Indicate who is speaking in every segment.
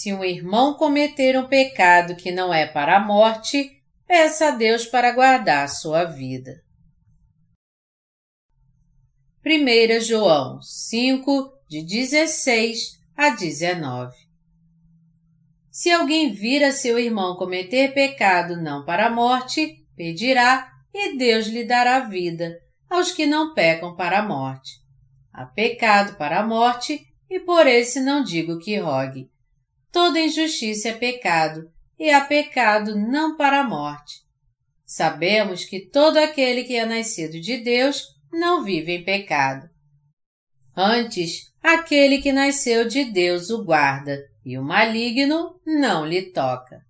Speaker 1: Se um irmão cometer um pecado que não é para a morte, peça a Deus para guardar sua vida. 1 João 5, de 16 a 19 Se alguém vir a seu irmão cometer pecado não para a morte, pedirá e Deus lhe dará vida aos que não pecam para a morte. Há pecado para a morte e por esse não digo que rogue. Toda injustiça é pecado e há pecado não para a morte. Sabemos que todo aquele que é nascido de Deus não vive em pecado. Antes, aquele que nasceu de Deus o guarda, e o maligno não lhe toca.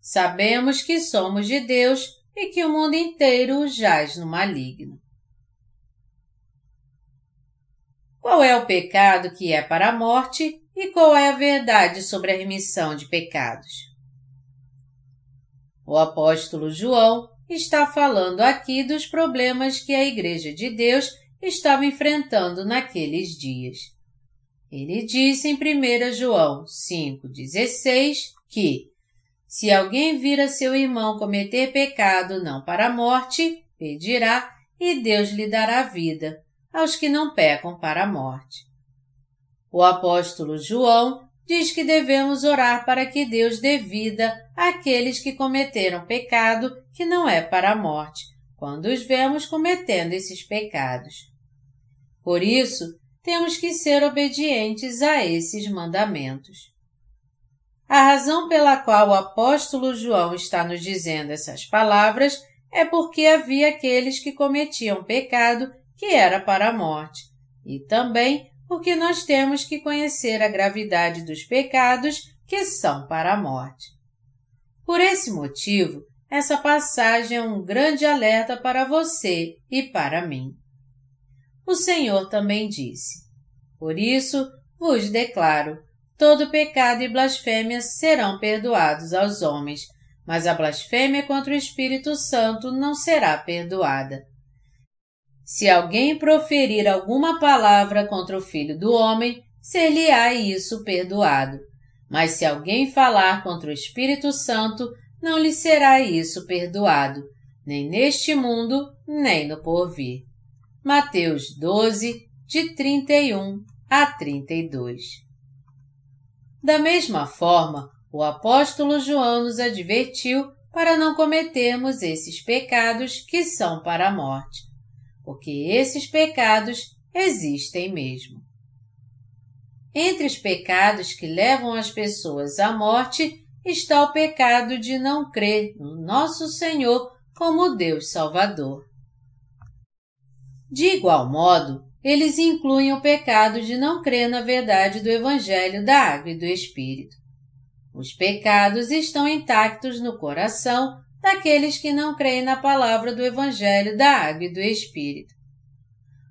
Speaker 1: Sabemos que somos de Deus e que o mundo inteiro jaz no maligno. Qual é o pecado que é para a morte e qual é a verdade sobre a remissão de pecados? O apóstolo João está falando aqui dos problemas que a Igreja de Deus estava enfrentando naqueles dias. Ele disse em 1 João 5,16 que, se alguém vir a seu irmão cometer pecado não para a morte, pedirá e Deus lhe dará vida aos que não pecam para a morte. O apóstolo João diz que devemos orar para que Deus dê vida àqueles que cometeram pecado que não é para a morte, quando os vemos cometendo esses pecados. Por isso, temos que ser obedientes a esses mandamentos. A razão pela qual o apóstolo João está nos dizendo essas palavras é porque havia aqueles que cometiam pecado que era para a morte, e também porque nós temos que conhecer a gravidade dos pecados que são para a morte. Por esse motivo, essa passagem é um grande alerta para você e para mim. O Senhor também disse: Por isso vos declaro: todo pecado e blasfêmia serão perdoados aos homens, mas a blasfêmia contra o Espírito Santo não será perdoada. Se alguém proferir alguma palavra contra o Filho do Homem, ser-lhe-á isso perdoado. Mas se alguém falar contra o Espírito Santo, não lhe será isso perdoado, nem neste mundo, nem no porvir. Mateus 12, de 31 a 32. Da mesma forma, o apóstolo João nos advertiu para não cometermos esses pecados que são para a morte porque esses pecados existem mesmo. Entre os pecados que levam as pessoas à morte está o pecado de não crer no nosso Senhor como Deus Salvador. De igual modo, eles incluem o pecado de não crer na verdade do Evangelho da Água e do Espírito. Os pecados estão intactos no coração daqueles que não creem na palavra do Evangelho da Água e do Espírito.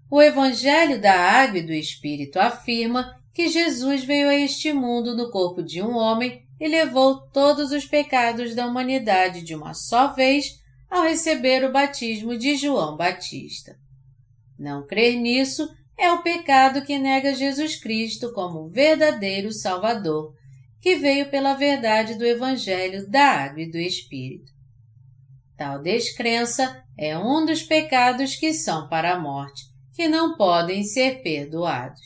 Speaker 1: O Evangelho da Água e do Espírito afirma que Jesus veio a este mundo no corpo de um homem e levou todos os pecados da humanidade de uma só vez ao receber o batismo de João Batista. Não crer nisso é o pecado que nega Jesus Cristo como verdadeiro Salvador, que veio pela verdade do Evangelho da Água e do Espírito. Tal descrença é um dos pecados que são para a morte, que não podem ser perdoados.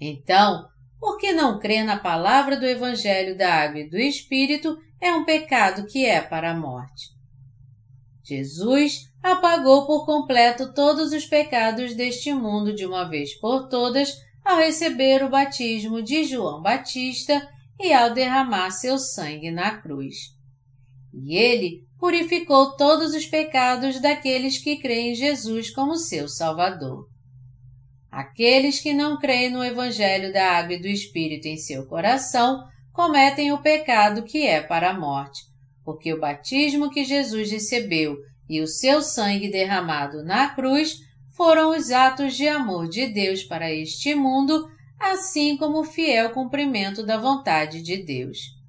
Speaker 1: Então, por que não crer na palavra do Evangelho da Água e do Espírito é um pecado que é para a morte? Jesus apagou por completo todos os pecados deste mundo de uma vez por todas ao receber o batismo de João Batista e ao derramar seu sangue na cruz. E ele purificou todos os pecados daqueles que creem em Jesus como seu Salvador. Aqueles que não creem no Evangelho da Água e do Espírito em seu coração cometem o pecado que é para a morte, porque o batismo que Jesus recebeu e o seu sangue derramado na cruz foram os atos de amor de Deus para este mundo, assim como o fiel cumprimento da vontade de Deus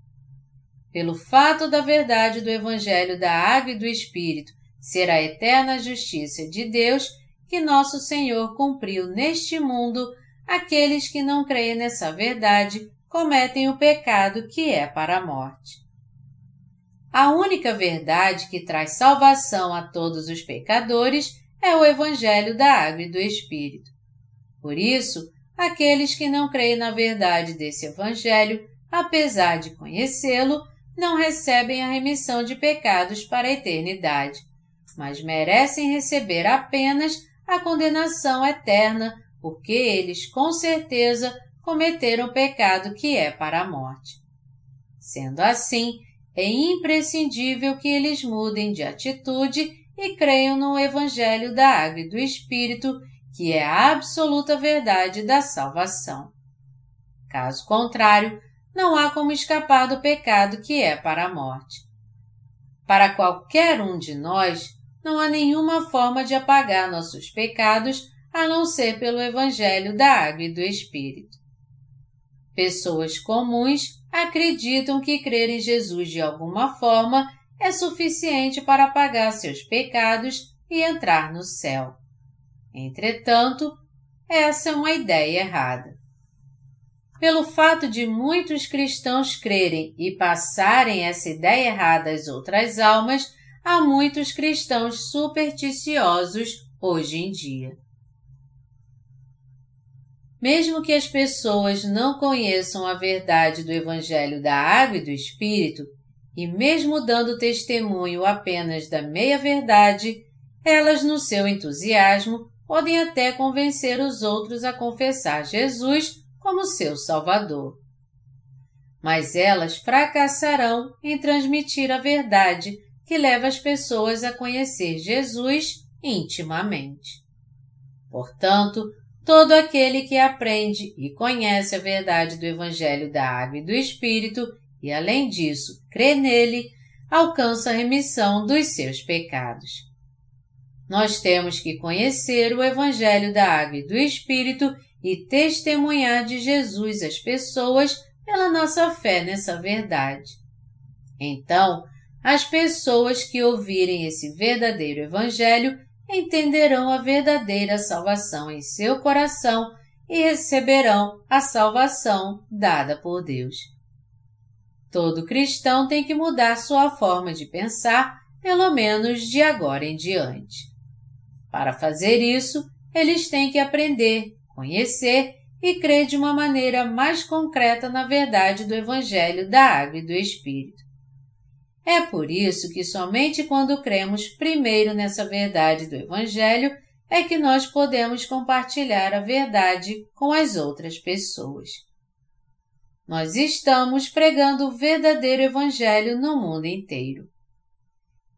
Speaker 1: pelo fato da verdade do Evangelho da Água e do Espírito ser a eterna justiça de Deus que nosso Senhor cumpriu neste mundo, aqueles que não creem nessa verdade cometem o pecado que é para a morte. A única verdade que traz salvação a todos os pecadores é o Evangelho da Água e do Espírito. Por isso, aqueles que não creem na verdade desse Evangelho, apesar de conhecê-lo, não recebem a remissão de pecados para a eternidade, mas merecem receber apenas a condenação eterna, porque eles, com certeza, cometeram o pecado que é para a morte. Sendo assim, é imprescindível que eles mudem de atitude e creiam no Evangelho da Água e do Espírito, que é a absoluta verdade da salvação. Caso contrário, não há como escapar do pecado que é para a morte. Para qualquer um de nós, não há nenhuma forma de apagar nossos pecados a não ser pelo Evangelho da Água e do Espírito. Pessoas comuns acreditam que crer em Jesus de alguma forma é suficiente para apagar seus pecados e entrar no céu. Entretanto, essa é uma ideia errada. Pelo fato de muitos cristãos crerem e passarem essa ideia errada às outras almas, há muitos cristãos supersticiosos hoje em dia. Mesmo que as pessoas não conheçam a verdade do Evangelho da Água e do Espírito, e mesmo dando testemunho apenas da meia-verdade, elas, no seu entusiasmo, podem até convencer os outros a confessar Jesus como seu Salvador. Mas elas fracassarão em transmitir a verdade que leva as pessoas a conhecer Jesus intimamente. Portanto, todo aquele que aprende e conhece a verdade do Evangelho da Água e do Espírito e, além disso, crê nele, alcança a remissão dos seus pecados. Nós temos que conhecer o Evangelho da Água e do Espírito e testemunhar de Jesus às pessoas pela nossa fé nessa verdade. Então, as pessoas que ouvirem esse verdadeiro Evangelho entenderão a verdadeira salvação em seu coração e receberão a salvação dada por Deus. Todo cristão tem que mudar sua forma de pensar, pelo menos de agora em diante. Para fazer isso, eles têm que aprender, conhecer e crer de uma maneira mais concreta na verdade do Evangelho da Água e do Espírito. É por isso que somente quando cremos primeiro nessa verdade do Evangelho é que nós podemos compartilhar a verdade com as outras pessoas. Nós estamos pregando o verdadeiro Evangelho no mundo inteiro.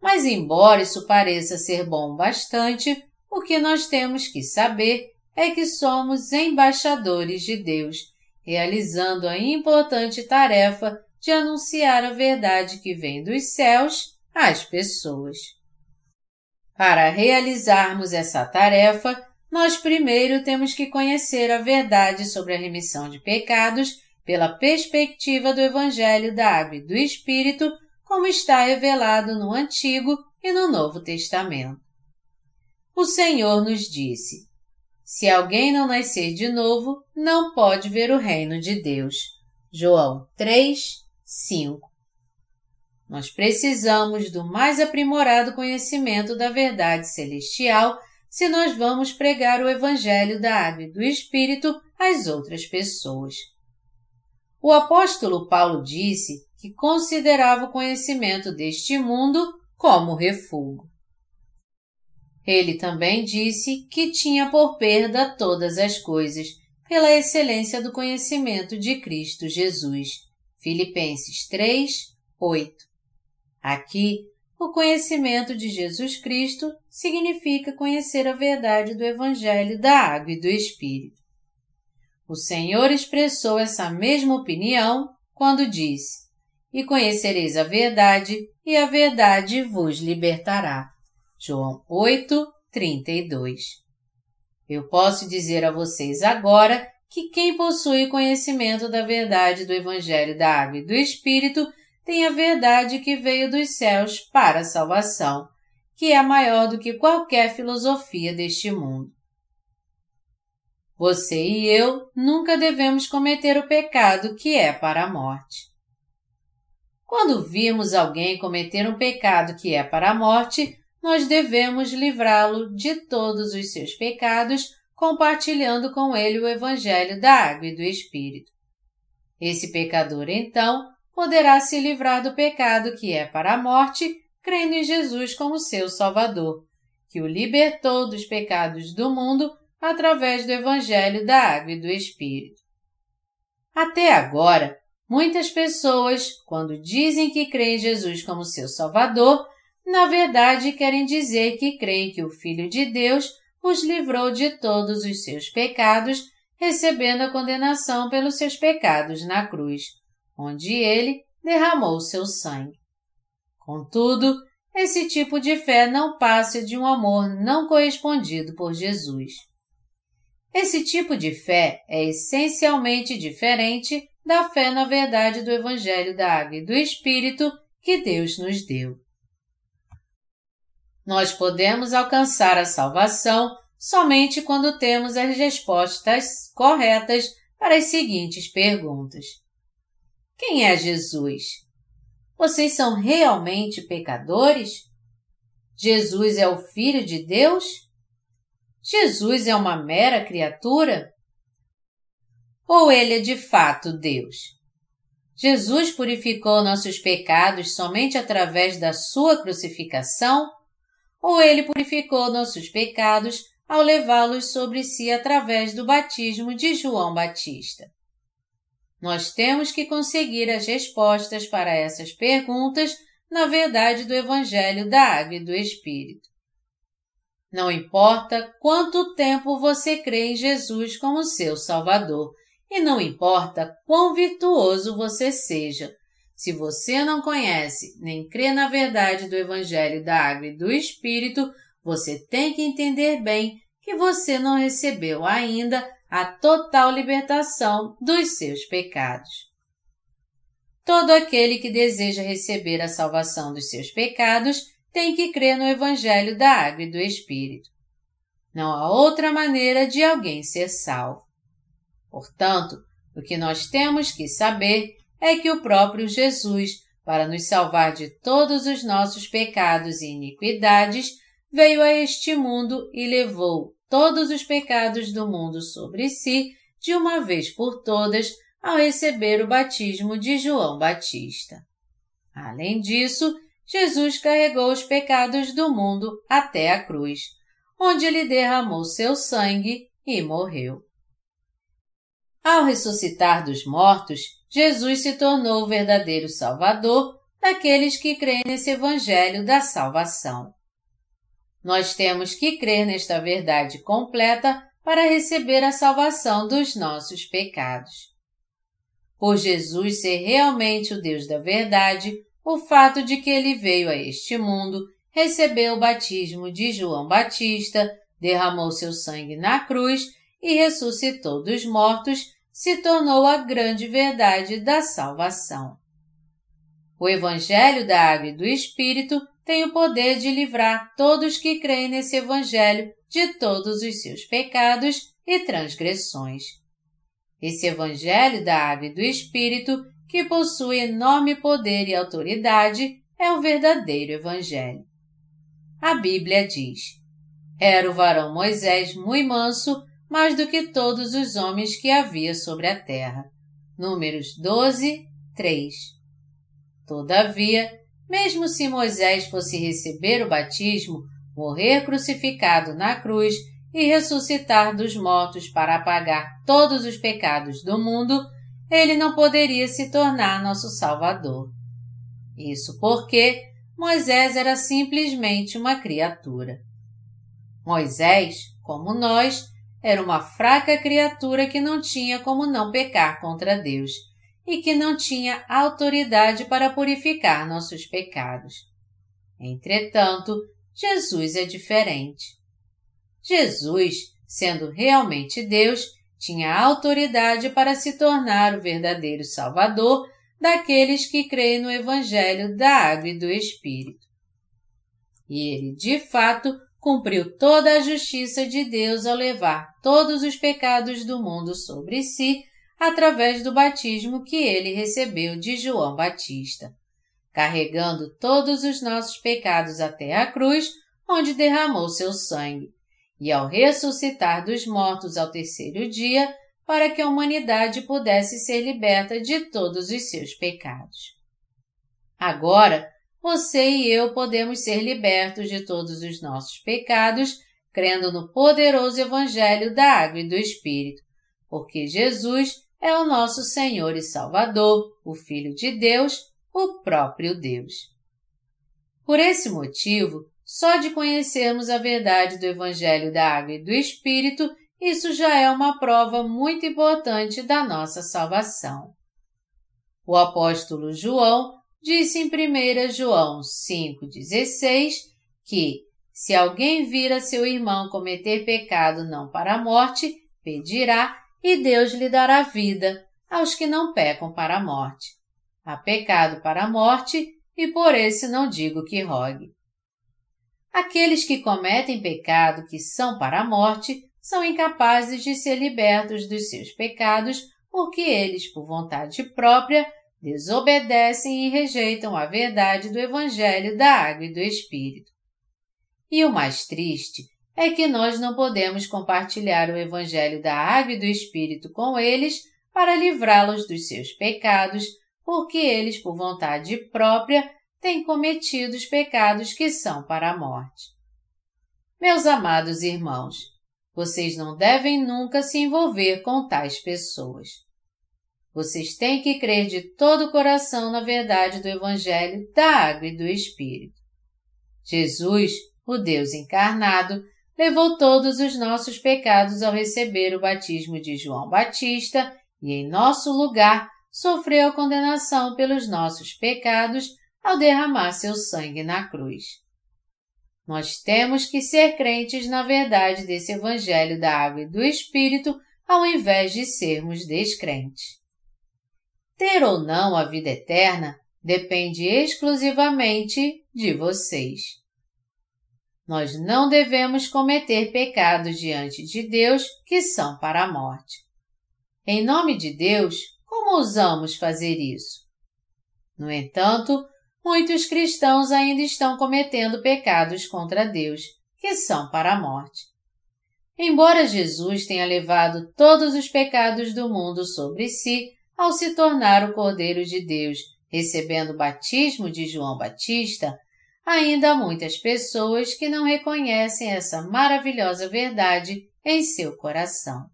Speaker 1: Mas, embora isso pareça ser bom bastante, o que nós temos que saber é que somos embaixadores de Deus, realizando a importante tarefa de anunciar a verdade que vem dos céus às pessoas. Para realizarmos essa tarefa, nós primeiro temos que conhecer a verdade sobre a remissão de pecados pela perspectiva do Evangelho da Água e do Espírito, como está revelado no Antigo e no Novo Testamento. O Senhor nos disse: Se alguém não nascer de novo, não pode ver o reino de Deus. João 3, 5. Nós precisamos do mais aprimorado conhecimento da verdade celestial se nós vamos pregar o Evangelho da Água e do Espírito às outras pessoas. O apóstolo Paulo disse que considerava o conhecimento deste mundo como refúgio. Ele também disse que tinha por perda todas as coisas, pela excelência do conhecimento de Cristo Jesus. Filipenses 3, 8. Aqui, o conhecimento de Jesus Cristo significa conhecer a verdade do Evangelho da Água e do Espírito. O Senhor expressou essa mesma opinião quando disse: E conhecereis a verdade, e a verdade vos libertará. João 8, 32. Eu posso dizer a vocês agora que quem possui conhecimento da verdade do Evangelho da Água e do Espírito tem a verdade que veio dos céus para a salvação, que é maior do que qualquer filosofia deste mundo. você e eu nunca devemos cometer o pecado que é para a morte. Quando virmos alguém cometer um pecado que é para a morte, nós devemos livrá-lo de todos os seus pecados, compartilhando com ele o Evangelho da Água e do Espírito. Esse pecador, então, poderá se livrar do pecado que é para a morte, crendo em Jesus como seu Salvador, que o libertou dos pecados do mundo através do Evangelho da Água e do Espírito. Até agora, muitas pessoas, quando dizem que creem em Jesus como seu Salvador, na verdade querem dizer que creem que o Filho de Deus os livrou de todos os seus pecados, recebendo a condenação pelos seus pecados na cruz, onde ele derramou seu sangue. Contudo, esse tipo de fé não passa de um amor não correspondido por Jesus. Esse tipo de fé é essencialmente diferente da fé na verdade do Evangelho da Água e do Espírito que Deus nos deu. Nós podemos alcançar a salvação somente quando temos as respostas corretas para as seguintes perguntas: Quem é Jesus? Vocês são realmente pecadores? Jesus é o Filho de Deus? Jesus é uma mera criatura? Ou ele é de fato Deus? Jesus purificou nossos pecados somente através da sua crucificação? Ou ele purificou nossos pecados ao levá-los sobre si através do batismo de João Batista? Nós temos que conseguir as respostas para essas perguntas na verdade do Evangelho da Água e do Espírito. Não importa quanto tempo você crê em Jesus como seu Salvador, e não importa quão virtuoso você seja, se você não conhece nem crê na verdade do Evangelho da Água e do Espírito, você tem que entender bem que você não recebeu ainda a total libertação dos seus pecados. Todo aquele que deseja receber a salvação dos seus pecados tem que crer no Evangelho da Água e do Espírito. Não há outra maneira de alguém ser salvo. Portanto, o que nós temos que saber é que o próprio Jesus, para nos salvar de todos os nossos pecados e iniquidades, veio a este mundo e levou todos os pecados do mundo sobre si de uma vez por todas ao receber o batismo de João Batista. Além disso, Jesus carregou os pecados do mundo até a cruz, onde ele derramou seu sangue e morreu. Ao ressuscitar dos mortos, Jesus se tornou o verdadeiro Salvador daqueles que creem nesse Evangelho da salvação. Nós temos que crer nesta verdade completa para receber a salvação dos nossos pecados. Por Jesus ser realmente o Deus da verdade, o fato de que ele veio a este mundo, recebeu o batismo de João Batista, derramou seu sangue na cruz e ressuscitou dos mortos, se tornou a grande verdade da salvação. O Evangelho da Água e do Espírito tem o poder de livrar todos que creem nesse Evangelho de todos os seus pecados e transgressões. Esse Evangelho da Água e do Espírito que possui enorme poder e autoridade, é o verdadeiro Evangelho. A Bíblia diz: Era o varão Moisés muito manso, mais do que todos os homens que havia sobre a terra. Números 12, 3. Todavia, mesmo se Moisés fosse receber o batismo, morrer crucificado na cruz e ressuscitar dos mortos para apagar todos os pecados do mundo, ele não poderia se tornar nosso Salvador. Isso porque Moisés era simplesmente uma criatura. Moisés, como nós, era uma fraca criatura que não tinha como não pecar contra Deus e que não tinha autoridade para purificar nossos pecados. Entretanto, Jesus é diferente. Jesus, sendo realmente Deus, tinha autoridade para se tornar o verdadeiro Salvador daqueles que creem no Evangelho da Água e do Espírito. E ele, de fato, cumpriu toda a justiça de Deus ao levar todos os pecados do mundo sobre si através do batismo que ele recebeu de João Batista, carregando todos os nossos pecados até a cruz, onde derramou seu sangue, e ao ressuscitar dos mortos ao terceiro dia, para que a humanidade pudesse ser liberta de todos os seus pecados. Agora, você e eu podemos ser libertos de todos os nossos pecados, crendo no poderoso Evangelho da Água e do Espírito, porque Jesus é o nosso Senhor e Salvador, o Filho de Deus, o próprio Deus. Por esse motivo, só de conhecermos a verdade do Evangelho da Água e do Espírito, isso já é uma prova muito importante da nossa salvação. O apóstolo João disse em 1 João 5,16 que, se alguém vir a seu irmão cometer pecado não para a morte, pedirá e Deus lhe dará vida aos que não pecam para a morte. Há pecado para a morte e por esse não digo que rogue. Aqueles que cometem pecado que são para a morte são incapazes de ser libertos dos seus pecados porque eles, por vontade própria, desobedecem e rejeitam a verdade do Evangelho da Água e do Espírito. E o mais triste é que nós não podemos compartilhar o Evangelho da Água e do Espírito com eles para livrá-los dos seus pecados, porque eles, por vontade própria, têm cometido os pecados que são para a morte. Meus amados irmãos, vocês não devem nunca se envolver com tais pessoas. Vocês têm que crer de todo o coração na verdade do Evangelho da Água e do Espírito. Jesus, o Deus encarnado, levou todos os nossos pecados ao receber o batismo de João Batista e, em nosso lugar, sofreu a condenação pelos nossos pecados ao derramar seu sangue na cruz. Nós temos que ser crentes na verdade desse Evangelho da Água e do Espírito ao invés de sermos descrentes. Ter ou não a vida eterna depende exclusivamente de vocês. Nós não devemos cometer pecados diante de Deus que são para a morte. Em nome de Deus, como ousamos fazer isso? No entanto, muitos cristãos ainda estão cometendo pecados contra Deus, que são para a morte. Embora Jesus tenha levado todos os pecados do mundo sobre si ao se tornar o Cordeiro de Deus, recebendo o batismo de João Batista, ainda há muitas pessoas que não reconhecem essa maravilhosa verdade em seu coração.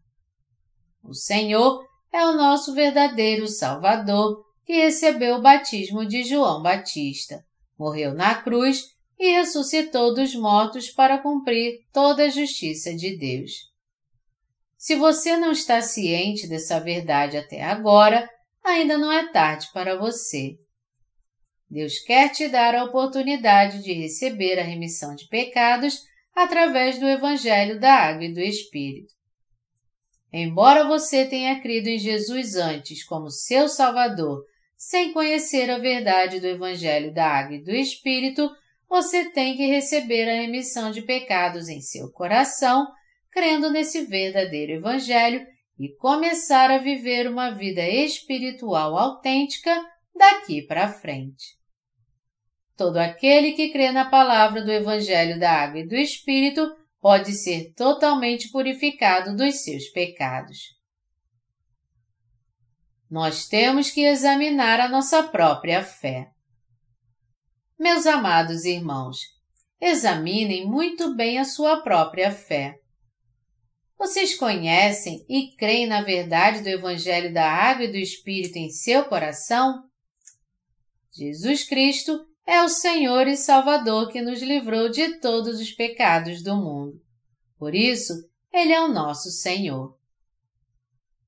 Speaker 1: O Senhor é o nosso verdadeiro Salvador que recebeu o batismo de João Batista, morreu na cruz e ressuscitou dos mortos para cumprir toda a justiça de Deus. Se você não está ciente dessa verdade até agora, ainda não é tarde para você. Deus quer te dar a oportunidade de receber a remissão de pecados através do Evangelho da Água e do Espírito. Embora você tenha crido em Jesus antes como seu Salvador, sem conhecer a verdade do Evangelho da Água e do Espírito, você tem que receber a remissão de pecados em seu coração crendo nesse verdadeiro Evangelho e começar a viver uma vida espiritual autêntica daqui para frente. Todo aquele que crê na palavra do Evangelho da Água e do Espírito pode ser totalmente purificado dos seus pecados. Nós temos que examinar a nossa própria fé. Meus amados irmãos, examinem muito bem a sua própria fé. Vocês conhecem e creem na verdade do Evangelho da Água e do Espírito em seu coração? Jesus Cristo é o Senhor e Salvador que nos livrou de todos os pecados do mundo. Por isso, Ele é o nosso Senhor.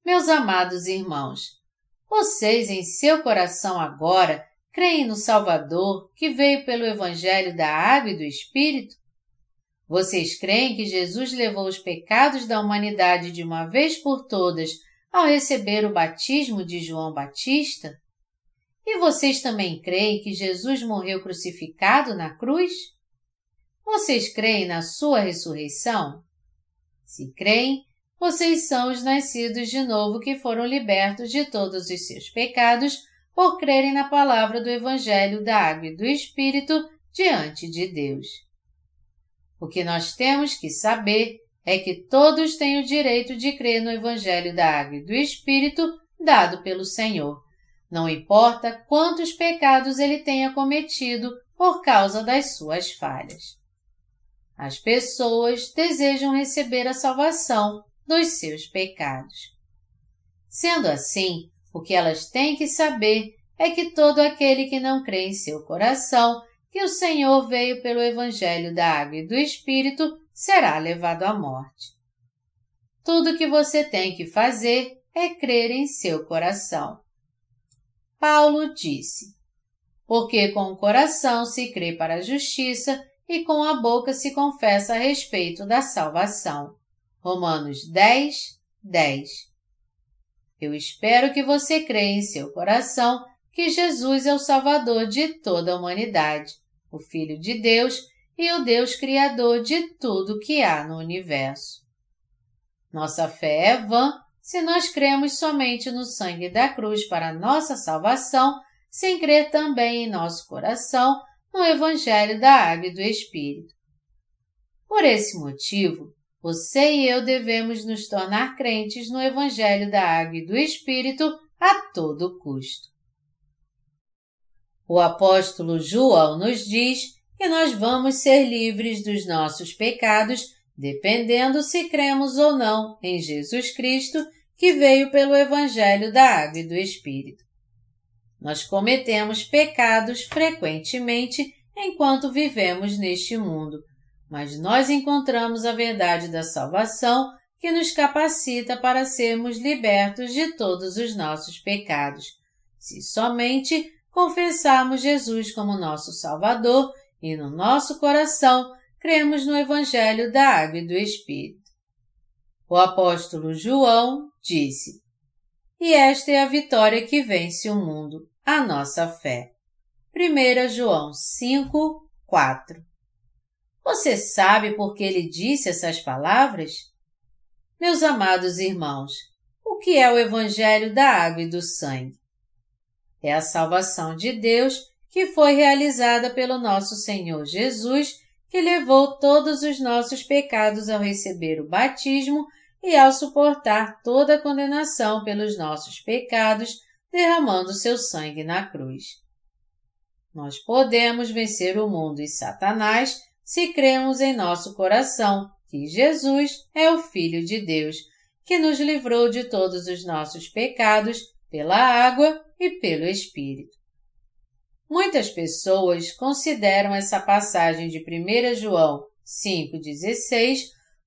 Speaker 1: Meus amados irmãos, vocês em seu coração agora creem no Salvador que veio pelo Evangelho da Água e do Espírito? Vocês creem que Jesus levou os pecados da humanidade de uma vez por todas ao receber o batismo de João Batista? E vocês também creem que Jesus morreu crucificado na cruz? vocês creem na sua ressurreição? Se creem, vocês são os nascidos de novo que foram libertos de todos os seus pecados por crerem na palavra do Evangelho da Água e do Espírito diante de Deus. O que nós temos que saber é que todos têm o direito de crer no Evangelho da Água e do Espírito dado pelo Senhor, não importa quantos pecados ele tenha cometido por causa das suas falhas. As pessoas desejam receber a salvação dos seus pecados. Sendo assim, o que elas têm que saber é que todo aquele que não crê em seu coração que o Senhor veio pelo Evangelho da Água e do Espírito será levado à morte. Tudo o que você tem que fazer é crer em seu coração. Paulo disse: Porque com o coração se crê para a justiça e com a boca se confessa a respeito da salvação. Romanos 10, 10. Eu espero que você creia em seu coração que Jesus é o Salvador de toda a humanidade, o Filho de Deus e o Deus Criador de tudo que há no universo. Nossa fé é vã se nós cremos somente no sangue da cruz para nossa salvação, sem crer também em nosso coração no Evangelho da Água e do Espírito. Por esse motivo, você e eu devemos nos tornar crentes no Evangelho da Água e do Espírito a todo custo. O apóstolo João nos diz que nós vamos ser livres dos nossos pecados, dependendo se cremos ou não em Jesus Cristo, que veio pelo Evangelho da Água e do Espírito. Nós cometemos pecados frequentemente enquanto vivemos neste mundo, mas nós encontramos a verdade da salvação que nos capacita para sermos libertos de todos os nossos pecados, se somente confessarmos Jesus como nosso Salvador e no nosso coração cremos no Evangelho da Água e do Espírito. O apóstolo João disse: E esta é a vitória que vence o mundo, a nossa fé. 1 João 5, 4 você sabe por que ele disse essas palavras? Meus amados irmãos, o que é o Evangelho da Água e do Sangue? É a salvação de Deus que foi realizada pelo nosso Senhor Jesus, que levou todos os nossos pecados ao receber o batismo e ao suportar toda a condenação pelos nossos pecados, derramando seu sangue na cruz. Nós podemos vencer o mundo e Satanás se cremos em nosso coração que Jesus é o Filho de Deus, que nos livrou de todos os nossos pecados pela água e pelo Espírito. Muitas pessoas consideram essa passagem de 1 João 5,16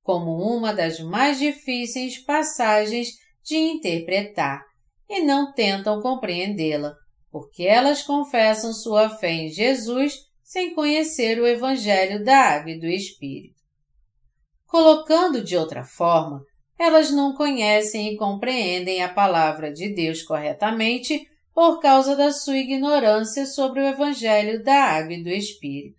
Speaker 1: como uma das mais difíceis passagens de interpretar e não tentam compreendê-la, porque elas confessam sua fé em Jesus sem conhecer o Evangelho da Água e do Espírito. Colocando de outra forma, elas não conhecem e compreendem a palavra de Deus corretamente por causa da sua ignorância sobre o Evangelho da Água e do Espírito.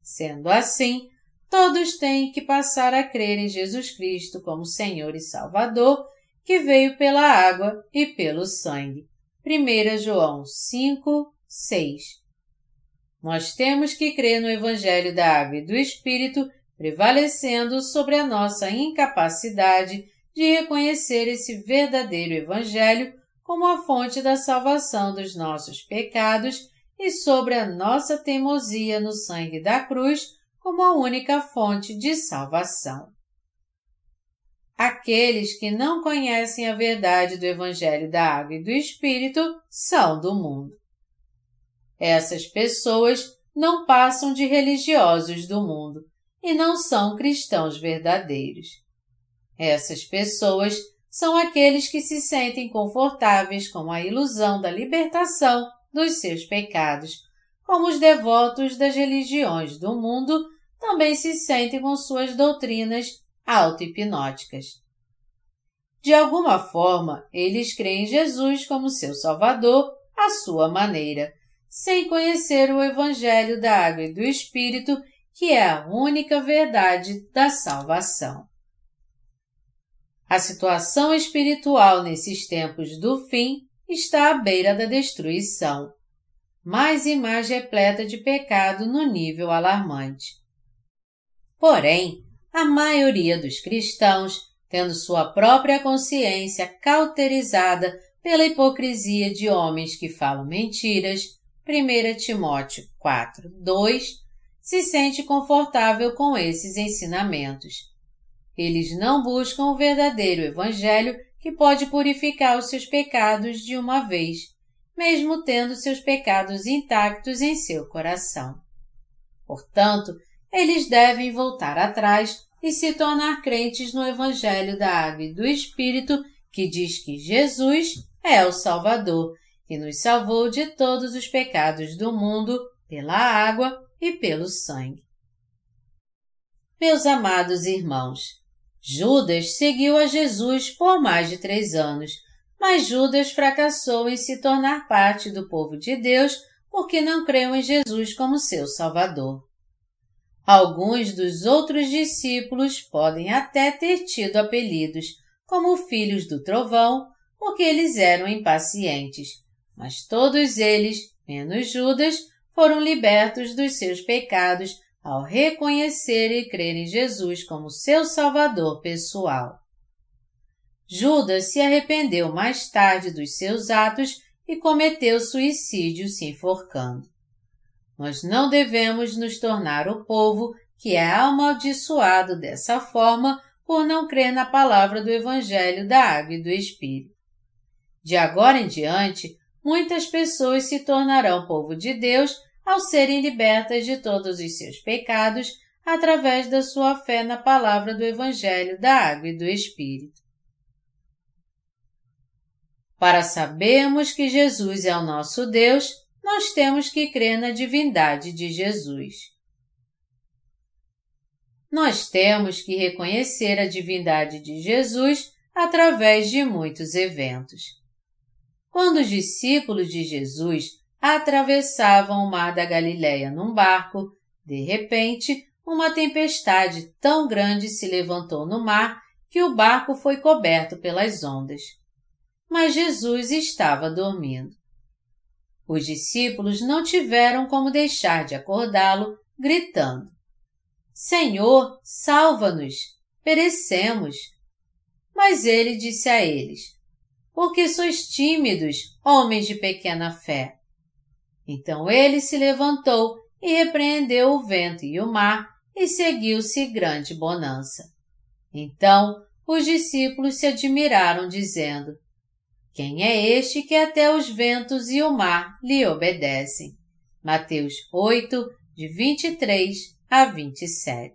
Speaker 1: Sendo assim, todos têm que passar a crer em Jesus Cristo como Senhor e Salvador, que veio pela água e pelo sangue. 1 João 5, 6 nós temos que crer no Evangelho da Água e do Espírito, prevalecendo sobre a nossa incapacidade de reconhecer esse verdadeiro Evangelho como a fonte da salvação dos nossos pecados e sobre a nossa teimosia no sangue da cruz como a única fonte de salvação. Aqueles que não conhecem a verdade do Evangelho da Água e do Espírito são do mundo. Essas pessoas não passam de religiosos do mundo e não são cristãos verdadeiros. Essas pessoas são aqueles que se sentem confortáveis com a ilusão da libertação dos seus pecados, como os devotos das religiões do mundo também se sentem com suas doutrinas auto-hipnóticas. De alguma forma, eles creem em Jesus como seu Salvador à sua maneira, sem conhecer o Evangelho da Água e do Espírito, que é a única verdade da salvação. A situação espiritual nesses tempos do fim está à beira da destruição, mais e mais repleta de pecado no nível alarmante. Porém, a maioria dos cristãos, tendo sua própria consciência cauterizada pela hipocrisia de homens que falam mentiras, 1 Timóteo 4, 2, se sente confortável com esses ensinamentos. Eles não buscam o verdadeiro Evangelho que pode purificar os seus pecados de uma vez, mesmo tendo seus pecados intactos em seu coração. Portanto, eles devem voltar atrás e se tornar crentes no Evangelho da Água e do Espírito, que diz que Jesus é o Salvador e nos salvou de todos os pecados do mundo pela água e pelo sangue. Meus amados irmãos, Judas seguiu a Jesus por mais de três anos, mas Judas fracassou em se tornar parte do povo de Deus porque não creu em Jesus como seu Salvador. Alguns dos outros discípulos podem até ter tido apelidos, como filhos do trovão, porque eles eram impacientes, mas todos eles, menos Judas, foram libertos dos seus pecados ao reconhecer e crer em Jesus como seu Salvador pessoal. Judas se arrependeu mais tarde dos seus atos e cometeu suicídio se enforcando. Nós não devemos nos tornar o povo que é amaldiçoado dessa forma por não crer na palavra do Evangelho da Água e do Espírito. De agora em diante, muitas pessoas se tornarão povo de Deus ao serem libertas de todos os seus pecados através da sua fé na palavra do Evangelho da Água e do Espírito. Para sabermos que Jesus é o nosso Deus, nós temos que crer na divindade de Jesus. Nós temos que reconhecer a divindade de Jesus através de muitos eventos. Quando os discípulos de Jesus atravessavam o mar da Galileia num barco, de repente, uma tempestade tão grande se levantou no mar que o barco foi coberto pelas ondas. Mas Jesus estava dormindo. Os discípulos não tiveram como deixar de acordá-lo, gritando: Senhor, salva-nos! Perecemos! Mas ele disse a eles: Por que sois tímidos, homens de pequena fé? Então ele se levantou e repreendeu o vento e o mar, e seguiu-se grande bonança. Então os discípulos se admiraram, dizendo: quem é este que até os ventos e o mar lhe obedecem? Mateus 8, de 23 a 27.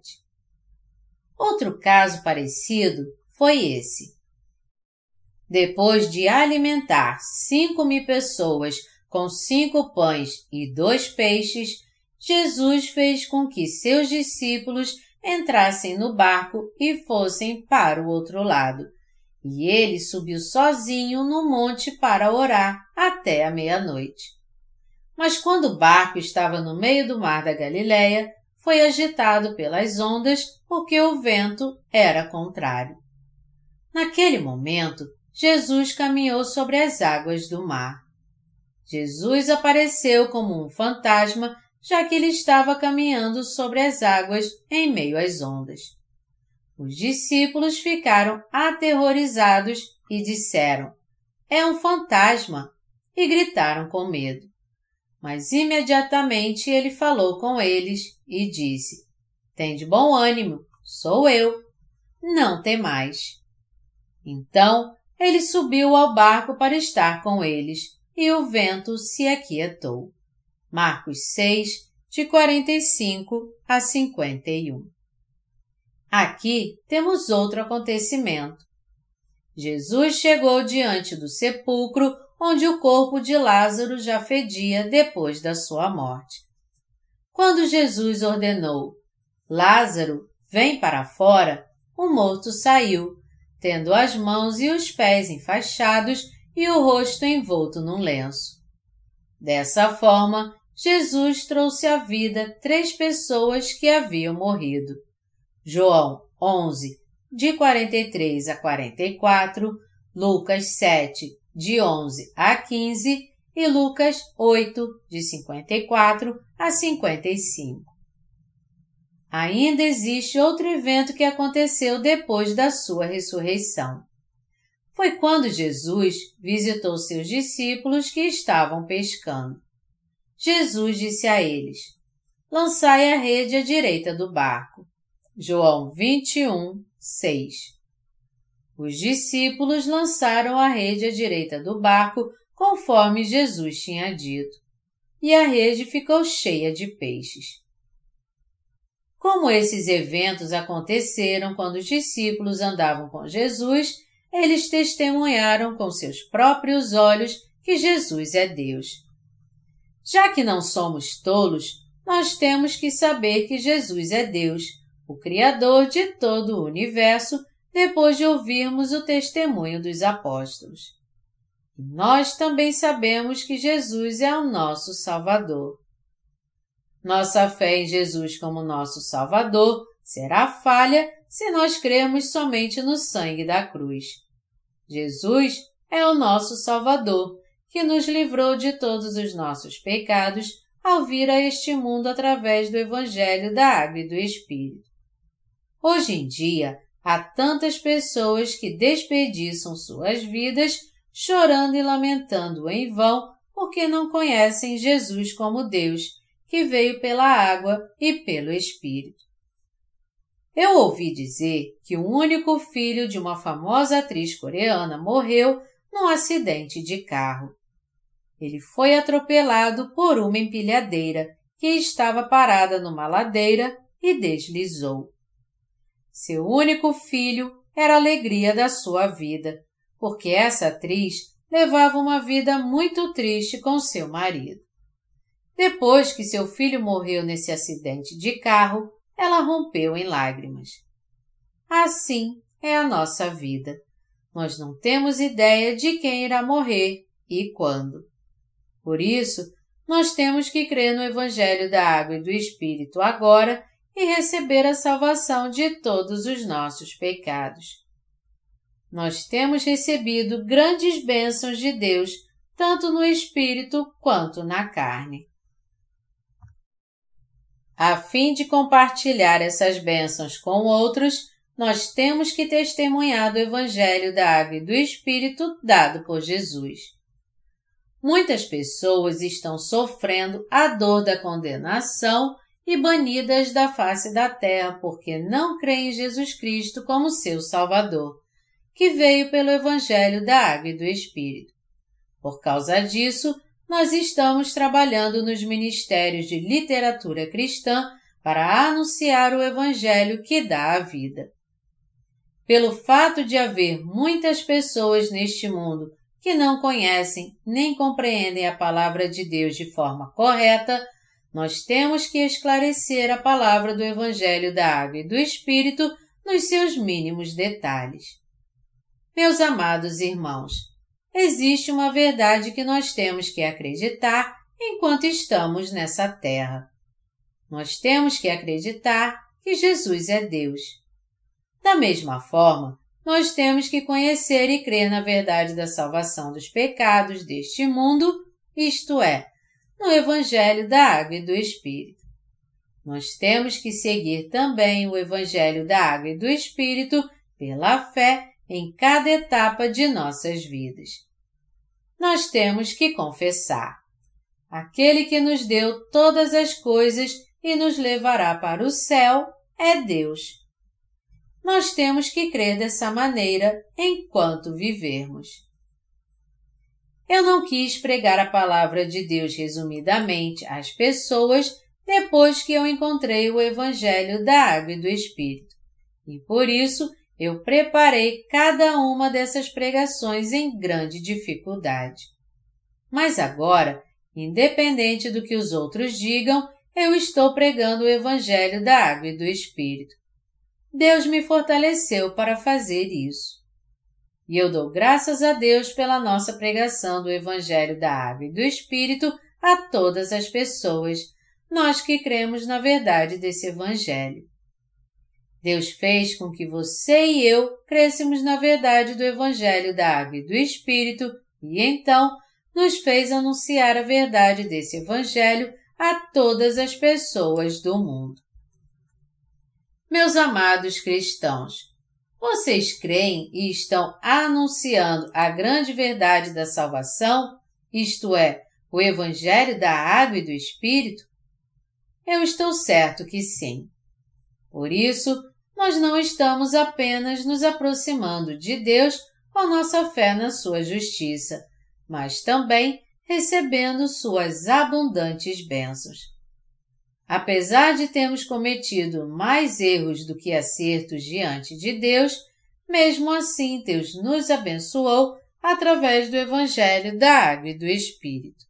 Speaker 1: Outro caso parecido foi esse. Depois de alimentar cinco mil pessoas com cinco pães e dois peixes, Jesus fez com que seus discípulos entrassem no barco e fossem para o outro lado, e ele subiu sozinho no monte para orar até a meia-noite. Mas quando o barco estava no meio do mar da Galileia, foi agitado pelas ondas porque o vento era contrário. Naquele momento, Jesus caminhou sobre as águas do mar. Jesus apareceu como um fantasma, já que ele estava caminhando sobre as águas em meio às ondas. Os discípulos ficaram aterrorizados e disseram: É um fantasma! e gritaram com medo. Mas imediatamente ele falou com eles e disse: Tem de bom ânimo, sou eu. Não temais. Então ele subiu ao barco para estar com eles e o vento se aquietou. Marcos 6, de 45 a 51. Aqui temos outro acontecimento. Jesus chegou diante do sepulcro onde o corpo de Lázaro já fedia depois da sua morte. Quando Jesus ordenou, Lázaro, vem para fora, o morto saiu, tendo as mãos e os pés enfaixados e o rosto envolto num lenço. Dessa forma, Jesus trouxe à vida três pessoas que haviam morrido. João 11, de 43 a 44, Lucas 7, de 11 a 15 e Lucas 8, de 54 a 55. Ainda existe outro evento que aconteceu depois da sua ressurreição. Foi quando Jesus visitou seus discípulos que estavam pescando. Jesus disse a eles: Lançai a rede à direita do barco. João 21, 6. Os discípulos lançaram a rede à direita do barco, conforme Jesus tinha dito, e a rede ficou cheia de peixes. Como esses eventos aconteceram quando os discípulos andavam com Jesus, eles testemunharam com seus próprios olhos que Jesus é Deus. Já que não somos tolos, nós temos que saber que Jesus é Deus, o Criador de todo o universo, depois de ouvirmos o testemunho dos apóstolos. Nós também sabemos que Jesus é o nosso Salvador. Nossa fé em Jesus como nosso Salvador será falha se nós crermos somente no sangue da cruz. Jesus é o nosso Salvador que nos livrou de todos os nossos pecados ao vir a este mundo através do Evangelho da Água e do Espírito. Hoje em dia, há tantas pessoas que desperdiçam suas vidas chorando e lamentando em vão porque não conhecem Jesus como Deus, que veio pela água e pelo Espírito. Eu ouvi dizer que o único filho de uma famosa atriz coreana morreu num acidente de carro. Ele foi atropelado por uma empilhadeira que estava parada numa ladeira e deslizou. Seu único filho era a alegria da sua vida, porque essa atriz levava uma vida muito triste com seu marido. Depois que seu filho morreu nesse acidente de carro, ela rompeu em lágrimas. Assim é a nossa vida. Nós não temos ideia de quem irá morrer e quando. Por isso, nós temos que crer no Evangelho da Água e do Espírito agora e receber a salvação de todos os nossos pecados. Nós temos recebido grandes bênçãos de Deus, tanto no Espírito quanto na carne. A fim de compartilhar essas bênçãos com outros, nós temos que testemunhar do Evangelho da Água e do Espírito dado por Jesus. Muitas pessoas estão sofrendo a dor da condenação e banidas da face da terra porque não creem em Jesus Cristo como seu Salvador, que veio pelo Evangelho da Água e do Espírito. Por causa disso, nós estamos trabalhando nos ministérios de literatura cristã para anunciar o Evangelho que dá a vida. Pelo fato de haver muitas pessoas neste mundo que não conhecem nem compreendem a palavra de Deus de forma correta, nós temos que esclarecer a palavra do Evangelho da Água e do Espírito nos seus mínimos detalhes. Meus amados irmãos, existe uma verdade que nós temos que acreditar enquanto estamos nessa terra. Nós temos que acreditar que Jesus é Deus. Da mesma forma, nós temos que conhecer e crer na verdade da salvação dos pecados deste mundo, isto é, no Evangelho da Água e do Espírito. Nós temos que seguir também o Evangelho da Água e do Espírito pela fé em cada etapa de nossas vidas. Nós temos que confessar. Aquele que nos deu todas as coisas e nos levará para o céu é Deus nós temos que crer dessa maneira enquanto vivermos. Eu não quis pregar a palavra de Deus resumidamente às pessoas depois que eu encontrei o Evangelho da Água e do Espírito, e por isso eu preparei cada uma dessas pregações em grande dificuldade. Mas agora, independente do que os outros digam, eu estou pregando o Evangelho da Água e do Espírito. Deus me fortaleceu para fazer isso. E eu dou graças a Deus pela nossa pregação do Evangelho da Água e do Espírito a todas as pessoas, nós que cremos na verdade desse Evangelho. Deus fez com que você e eu crêssemos na verdade do Evangelho da Água e do Espírito e então nos fez anunciar a verdade desse Evangelho a todas as pessoas do mundo. Meus amados cristãos, vocês creem e estão anunciando a grande verdade da salvação, isto é, o Evangelho da Água e do Espírito? Eu estou certo que sim. Por isso, nós não estamos apenas nos aproximando de Deus com nossa fé na Sua justiça, mas também recebendo Suas abundantes bênçãos. Apesar de termos cometido mais erros do que acertos diante de Deus, mesmo assim Deus nos abençoou através do Evangelho da Água e do Espírito.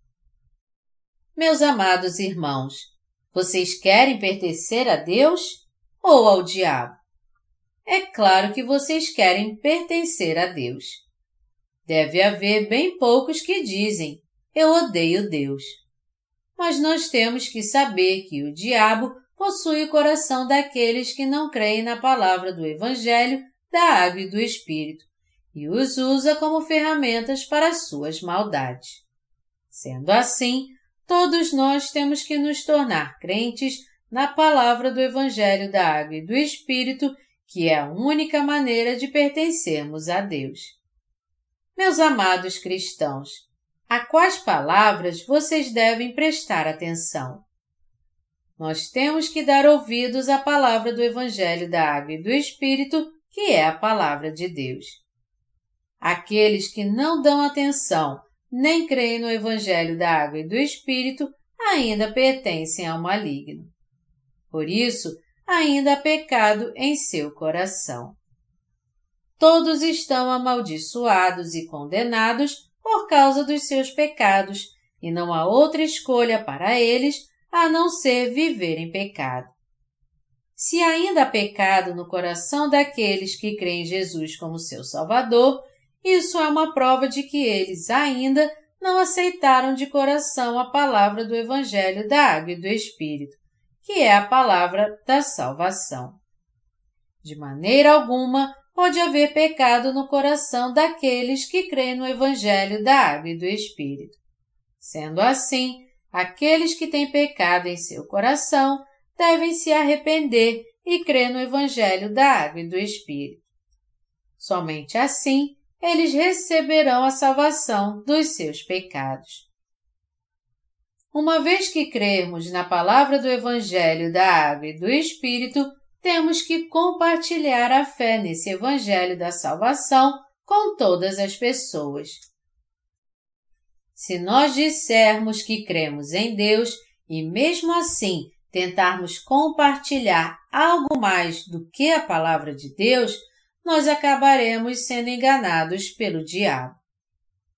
Speaker 1: Meus amados irmãos, vocês querem pertencer a Deus ou ao diabo? É claro que vocês querem pertencer a Deus. Deve haver bem poucos que dizem: Eu odeio Deus. Mas nós temos que saber que o diabo possui o coração daqueles que não creem na palavra do Evangelho, da água e do Espírito, e os usa como ferramentas para suas maldades. Sendo assim, todos nós temos que nos tornar crentes na palavra do Evangelho da Água e do Espírito, que é a única maneira de pertencermos a Deus. Meus amados cristãos, a quais palavras vocês devem prestar atenção? Nós temos que dar ouvidos à palavra do Evangelho da Água e do Espírito, que é a palavra de Deus. Aqueles que não dão atenção nem creem no Evangelho da Água e do Espírito ainda pertencem ao maligno. Por isso, ainda há pecado em seu coração. Todos estão amaldiçoados e condenados por causa dos seus pecados, e não há outra escolha para eles a não ser viver em pecado. Se ainda há pecado no coração daqueles que creem em Jesus como seu Salvador, isso é uma prova de que eles ainda não aceitaram de coração a palavra do Evangelho da Água e do Espírito, que é a palavra da salvação. De maneira alguma pode haver pecado no coração daqueles que creem no Evangelho da Água e do Espírito. Sendo assim, aqueles que têm pecado em seu coração devem se arrepender e crer no Evangelho da Água e do Espírito. Somente assim eles receberão a salvação dos seus pecados. Uma vez que cremos na palavra do Evangelho da Água e do Espírito, temos que compartilhar a fé nesse Evangelho da salvação com todas as pessoas. Se nós dissermos que cremos em Deus e mesmo assim tentarmos compartilhar algo mais do que a palavra de Deus, nós acabaremos sendo enganados pelo diabo.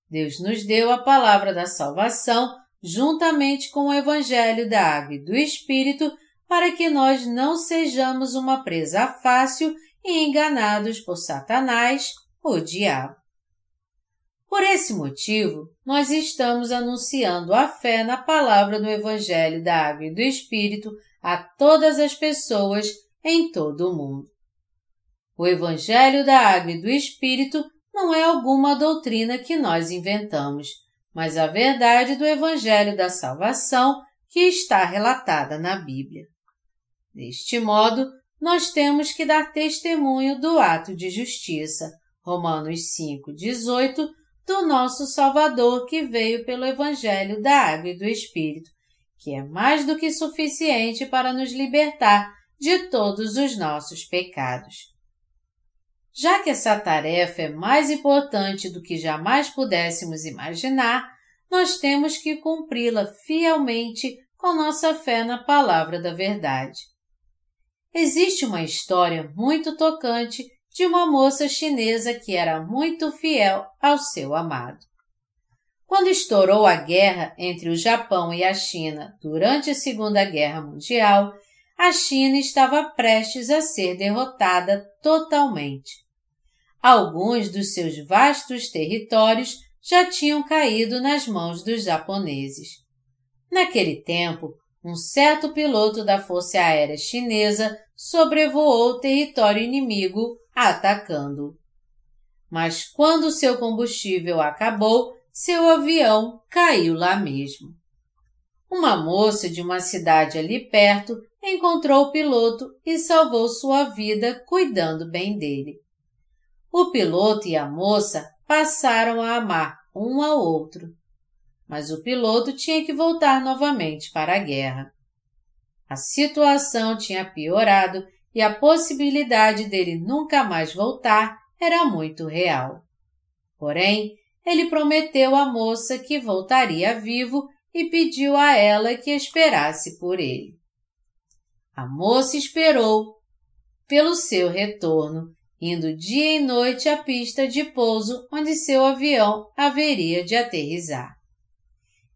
Speaker 1: Deus nos deu a palavra da salvação juntamente com o Evangelho da Água e do Espírito para que nós não sejamos uma presa fácil e enganados por Satanás, o diabo. Por esse motivo, nós estamos anunciando a fé na palavra do Evangelho da Água e do Espírito a todas as pessoas em todo o mundo. O Evangelho da Água e do Espírito não é alguma doutrina que nós inventamos, mas a verdade do Evangelho da Salvação que está relatada na Bíblia. Deste modo, nós temos que dar testemunho do ato de justiça, Romanos 5,18, do nosso Salvador que veio pelo Evangelho da Água e do Espírito, que é mais do que suficiente para nos libertar de todos os nossos pecados. Já que essa tarefa é mais importante do que jamais pudéssemos imaginar, nós temos que cumpri-la fielmente com nossa fé na palavra da verdade. Existe uma história muito tocante de uma moça chinesa que era muito fiel ao seu amado. Quando estourou a guerra entre o Japão e a China durante a Segunda Guerra Mundial, a China estava prestes a ser derrotada totalmente alguns dos seus vastos territórios já tinham caído nas mãos dos japoneses. Naquele tempo, um certo piloto da Força Aérea Chinesa sobrevoou o território inimigo, atacando. Mas quando seu combustível acabou, seu avião caiu lá mesmo. Uma moça de uma cidade ali perto encontrou o piloto e salvou sua vida cuidando bem dele. O piloto e a moça passaram a amar um ao outro. Mas o piloto tinha que voltar novamente para a guerra. A situação tinha piorado e a possibilidade dele nunca mais voltar era muito real. Porém, ele prometeu à moça que voltaria vivo e pediu a ela que esperasse por ele. A moça esperou pelo seu retorno, indo dia e noite à pista de pouso onde seu avião haveria de aterrizar.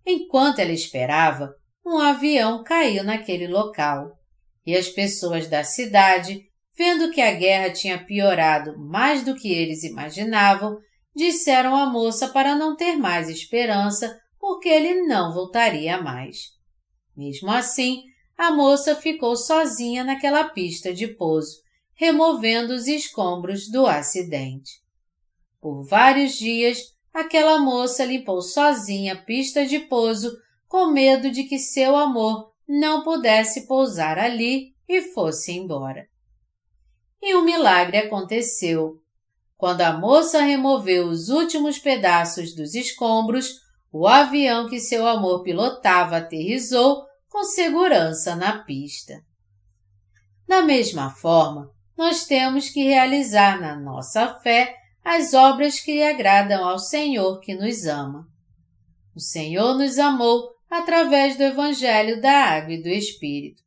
Speaker 1: Enquanto ela esperava, um avião caiu naquele local e as pessoas da cidade, vendo que a guerra tinha piorado mais do que eles imaginavam, disseram à moça para não ter mais esperança porque ele não voltaria mais. Mesmo assim, a moça ficou sozinha naquela pista de pouso, removendo os escombros do acidente. Por vários dias, aquela moça limpou sozinha a pista de pouso, com medo de que seu amor não pudesse pousar ali e fosse embora. E um milagre aconteceu. Quando a moça removeu os últimos pedaços dos escombros, o avião que seu amor pilotava aterrizou com segurança na pista. Da mesma forma, nós temos que realizar na nossa fé as obras que agradam ao Senhor que nos ama. O Senhor nos amou através do Evangelho da Água e do Espírito.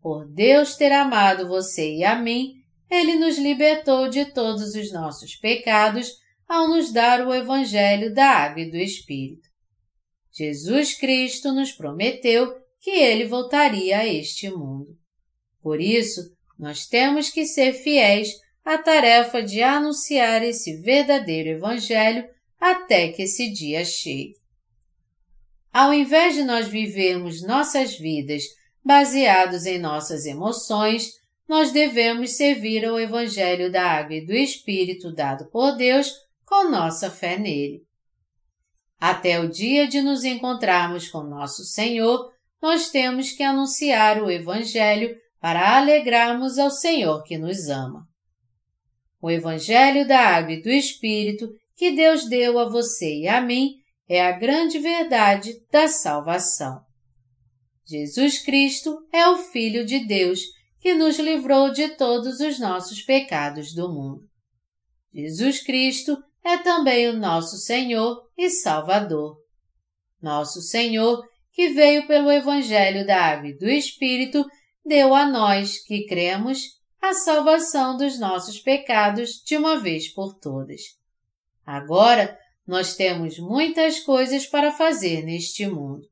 Speaker 1: Por Deus ter amado você e a mim, Ele nos libertou de todos os nossos pecados ao nos dar o Evangelho da Água e do Espírito. Jesus Cristo nos prometeu que Ele voltaria a este mundo. Por isso, nós temos que ser fiéis à tarefa de anunciar esse verdadeiro Evangelho até que esse dia chegue. Ao invés de nós vivermos nossas vidas baseados em nossas emoções, nós devemos servir ao Evangelho da Água e do Espírito dado por Deus com nossa fé nele. Até o dia de nos encontrarmos com nosso Senhor, nós temos que anunciar o Evangelho para alegrarmos ao Senhor que nos ama. O Evangelho da Água e do Espírito que Deus deu a você e a mim é a grande verdade da salvação. Jesus Cristo é o Filho de Deus que nos livrou de todos os nossos pecados do mundo. Jesus Cristo é também o nosso Senhor e Salvador. Nosso Senhor, que veio pelo Evangelho da Água e do Espírito, deu a nós, que cremos, a salvação dos nossos pecados de uma vez por todas. Agora, nós temos muitas coisas para fazer neste mundo.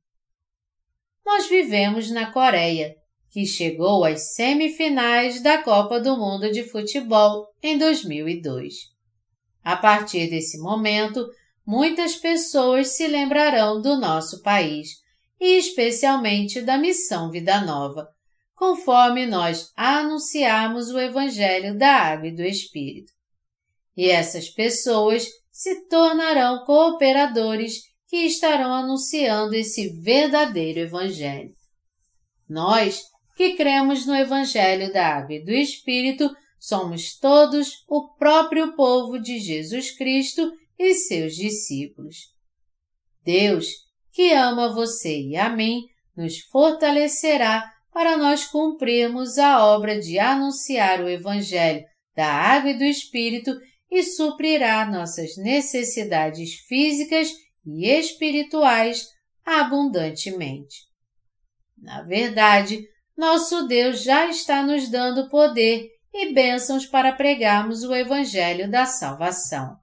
Speaker 1: Nós vivemos na Coreia, que chegou às semifinais da Copa do Mundo de Futebol em 2002. A partir desse momento, muitas pessoas se lembrarão do nosso país e especialmente da missão Vida Nova, conforme nós anunciarmos o Evangelho da Água e do Espírito. E essas pessoas se tornarão cooperadores que estarão anunciando esse verdadeiro Evangelho. Nós, que cremos no Evangelho da Água e do Espírito, somos todos o próprio povo de Jesus Cristo e seus discípulos. Deus, que ama você e a mim, nos fortalecerá para nós cumprirmos a obra de anunciar o Evangelho da Água e do Espírito e suprirá nossas necessidades físicas e espirituais abundantemente. Na verdade, nosso Deus já está nos dando poder e bênçãos para pregarmos o Evangelho da salvação.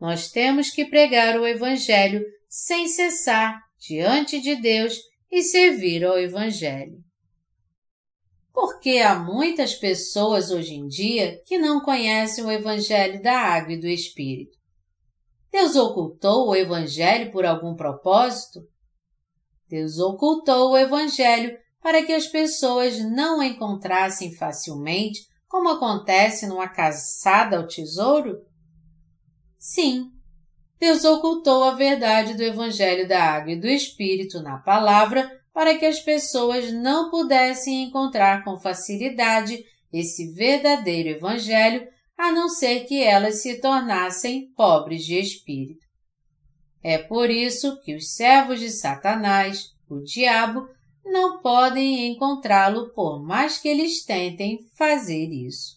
Speaker 1: Nós temos que pregar o Evangelho sem cessar diante de Deus e servir ao Evangelho porque há muitas pessoas hoje em dia que não conhecem o Evangelho da Água e do Espírito. Deus ocultou o Evangelho por algum propósito? Deus ocultou o Evangelho para que as pessoas não o encontrassem facilmente, como acontece numa caçada ao tesouro? Sim, Deus ocultou a verdade do Evangelho da Água e do Espírito na palavra para que as pessoas não pudessem encontrar com facilidade esse verdadeiro Evangelho, a não ser que elas se tornassem pobres de espírito. É por isso que os servos de Satanás, o diabo, não podem encontrá-lo por mais que eles tentem fazer isso.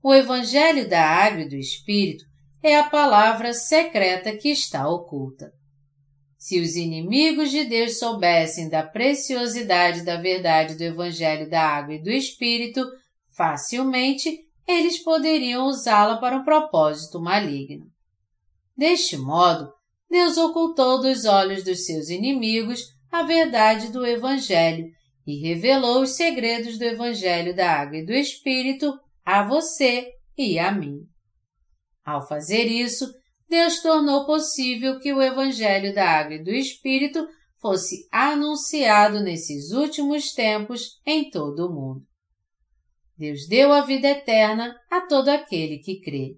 Speaker 1: O Evangelho da Água e do Espírito é a palavra secreta que está oculta. Se os inimigos de Deus soubessem da preciosidade da verdade do Evangelho da Água e do Espírito, facilmente eles poderiam usá-la para um propósito maligno. Deste modo, Deus ocultou dos olhos dos seus inimigos a verdade do Evangelho e revelou os segredos do Evangelho da Água e do Espírito a você e a mim. Ao fazer isso, Deus tornou possível que o Evangelho da Água e do Espírito fosse anunciado nesses últimos tempos em todo o mundo. Deus deu a vida eterna a todo aquele que crê.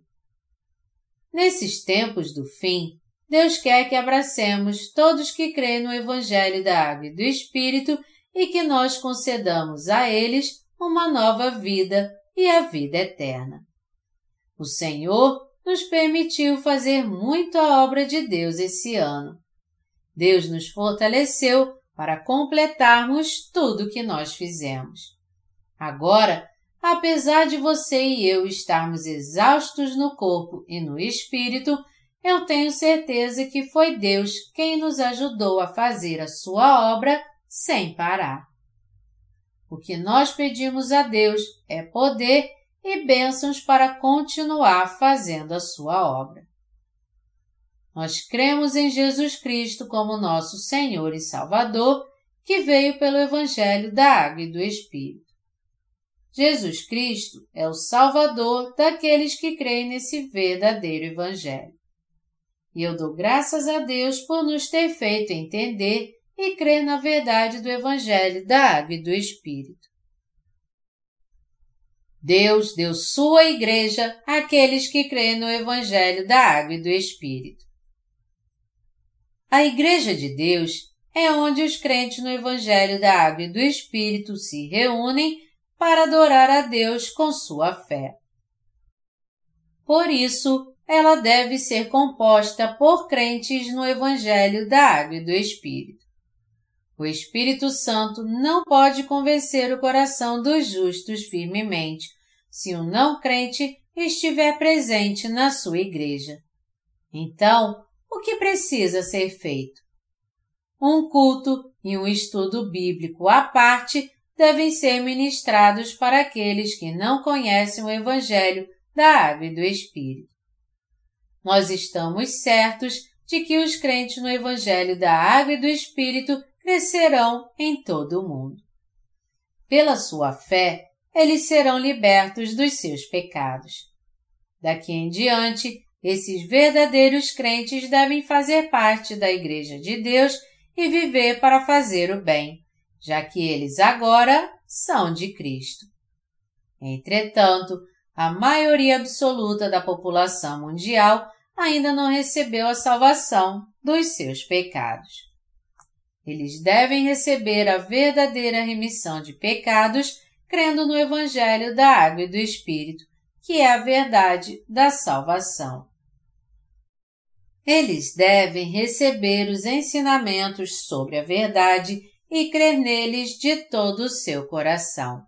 Speaker 1: Nesses tempos do fim, Deus quer que abracemos todos que creem no Evangelho da Água e do Espírito e que nós concedamos a eles uma nova vida e a vida eterna. O Senhor nos permitiu fazer muito a obra de Deus esse ano. Deus nos fortaleceu para completarmos tudo o que nós fizemos. Agora, apesar de você e eu estarmos exaustos no corpo e no espírito, eu tenho certeza que foi Deus quem nos ajudou a fazer a sua obra sem parar. O que nós pedimos a Deus é poder e bênçãos para continuar fazendo a sua obra. Nós cremos em Jesus Cristo como nosso Senhor e Salvador, que veio pelo Evangelho da Água e do Espírito. Jesus Cristo é o Salvador daqueles que creem nesse verdadeiro Evangelho. E eu dou graças a Deus por nos ter feito entender e crer na verdade do Evangelho da Água e do Espírito. Deus deu sua igreja àqueles que creem no Evangelho da Água e do Espírito. A Igreja de Deus é onde os crentes no Evangelho da Água e do Espírito se reúnem para adorar a Deus com sua fé. Por isso, ela deve ser composta por crentes no Evangelho da Água e do Espírito. O Espírito Santo não pode convencer o coração dos justos firmemente, se o um não crente estiver presente na sua igreja. Então, o que precisa ser feito? Um culto e um estudo bíblico à parte devem ser ministrados para aqueles que não conhecem o Evangelho da Água e do Espírito nós estamos certos de que os crentes no Evangelho da Água e do Espírito crescerão em todo o mundo. Pela sua fé, eles serão libertos dos seus pecados. Daqui em diante, esses verdadeiros crentes devem fazer parte da Igreja de Deus e viver para fazer o bem, já que eles agora são de Cristo. Entretanto, a maioria absoluta da população mundial ainda não recebeu a salvação dos seus pecados. Eles devem receber a verdadeira remissão de pecados crendo no Evangelho da Água e do Espírito, que é a verdade da salvação. Eles devem receber os ensinamentos sobre a verdade e crer neles de todo o seu coração.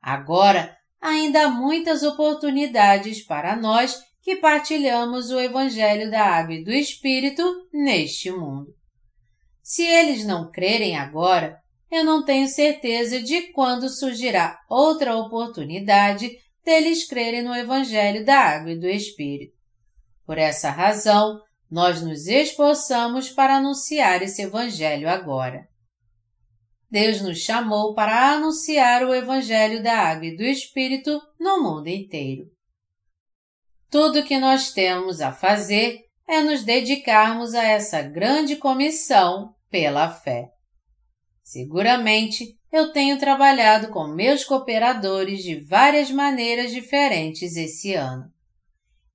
Speaker 1: Agora, ainda há muitas oportunidades para nós que partilhamos o Evangelho da Água e do Espírito neste mundo. Se eles não crerem agora, eu não tenho certeza de quando surgirá outra oportunidade deles crerem no Evangelho da Água e do Espírito. Por essa razão, nós nos esforçamos para anunciar esse Evangelho agora. Deus nos chamou para anunciar o Evangelho da Água e do Espírito no mundo inteiro. Tudo o que nós temos a fazer é nos dedicarmos a essa grande comissão pela fé. Seguramente eu tenho trabalhado com meus cooperadores de várias maneiras diferentes esse ano.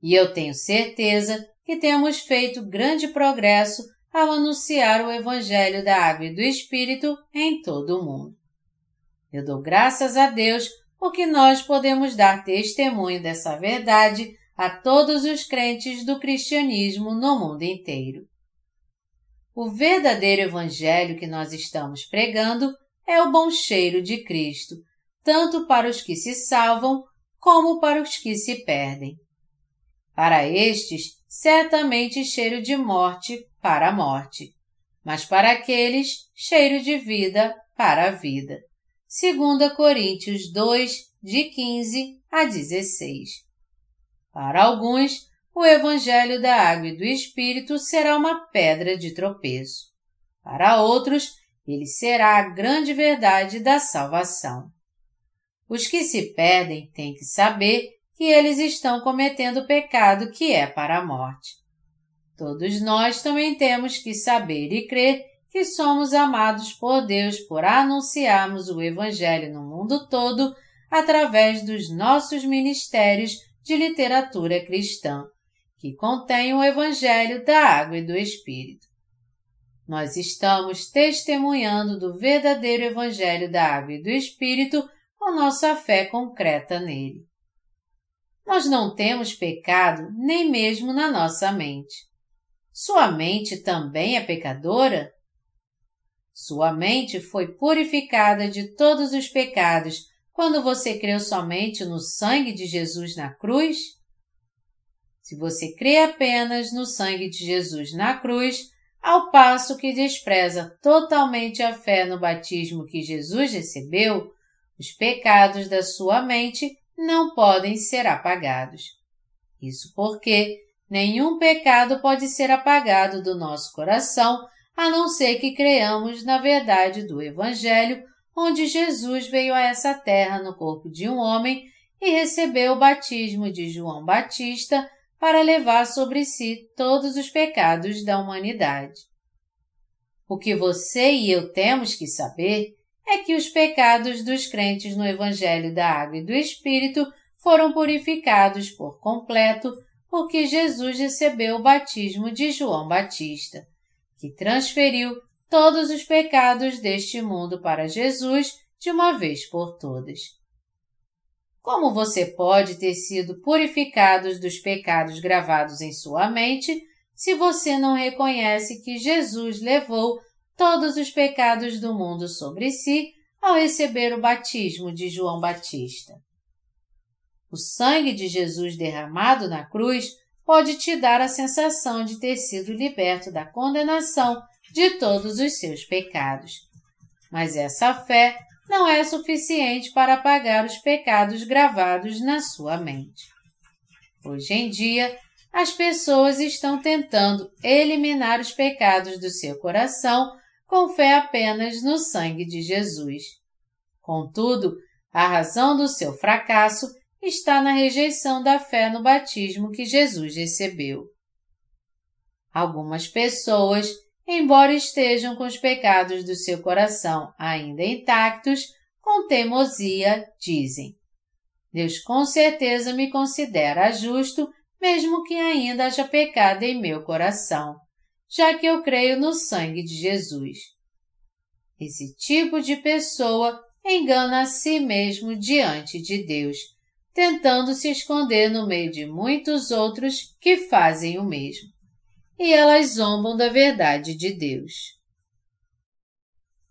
Speaker 1: E eu tenho certeza que temos feito grande progresso ao anunciar o Evangelho da Água e do Espírito em todo o mundo. Eu dou graças a Deus porque nós podemos dar testemunho dessa verdade a todos os crentes do cristianismo no mundo inteiro. O verdadeiro Evangelho que nós estamos pregando é o bom cheiro de Cristo, tanto para os que se salvam como para os que se perdem. Para estes, certamente cheiro de morte para a morte, mas para aqueles, cheiro de vida para a vida. 2 Coríntios 2, de 15 a 16. Para alguns, o Evangelho da Água e do Espírito será uma pedra de tropeço. Para outros, ele será a grande verdade da salvação. Os que se perdem têm que saber que eles estão cometendo o pecado que é para a morte. Todos nós também temos que saber e crer que somos amados por Deus por anunciarmos o Evangelho no mundo todo através dos nossos ministérios de literatura cristã, que contém o Evangelho da Água e do Espírito. Nós estamos testemunhando do verdadeiro Evangelho da Água e do Espírito com nossa fé concreta nele. Nós não temos pecado nem mesmo na nossa mente. Sua mente também é pecadora? Sua mente foi purificada de todos os pecados quando você creu somente no sangue de Jesus na cruz? Se você crê apenas no sangue de Jesus na cruz, ao passo que despreza totalmente a fé no batismo que Jesus recebeu, os pecados da sua mente não podem ser apagados. Isso porque nenhum pecado pode ser apagado do nosso coração a não ser que creamos na verdade do Evangelho onde Jesus veio a essa terra no corpo de um homem e recebeu o batismo de João Batista para levar sobre si todos os pecados da humanidade. O que você e eu temos que saber é que os pecados dos crentes no Evangelho da Água e do Espírito foram purificados por completo porque Jesus recebeu o batismo de João Batista, que transferiu todos os pecados deste mundo para Jesus de uma vez por todas. Como você pode ter sido purificado dos pecados gravados em sua mente se você não reconhece que Jesus levou todos os pecados do mundo sobre si ao receber o batismo de João Batista? O sangue de Jesus derramado na cruz pode te dar a sensação de ter sido liberto da condenação de todos os seus pecados. Mas essa fé não é suficiente para apagar os pecados gravados na sua mente. Hoje em dia, as pessoas estão tentando eliminar os pecados do seu coração com fé apenas no sangue de Jesus. Contudo, a razão do seu fracasso está na rejeição da fé no batismo que Jesus recebeu. Algumas pessoas embora estejam com os pecados do seu coração ainda intactos, com teimosia dizem: Deus com certeza me considera justo, mesmo que ainda haja pecado em meu coração, já que eu creio no sangue de Jesus. Esse tipo de pessoa engana a si mesmo diante de Deus, tentando se esconder no meio de muitos outros que fazem o mesmo e elas zombam da verdade de Deus.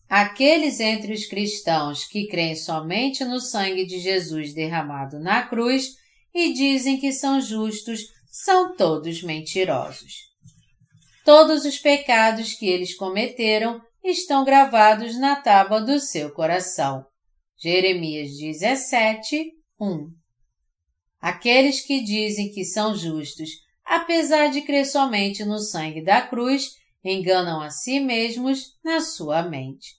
Speaker 1: Aqueles entre os cristãos que creem somente no sangue de Jesus derramado na cruz e dizem que são justos são todos mentirosos. Todos os pecados que eles cometeram estão gravados na tábua do seu coração. Jeremias 17, 1. Aqueles que dizem que são justos apesar de crer somente no sangue da cruz, enganam a si mesmos na sua mente.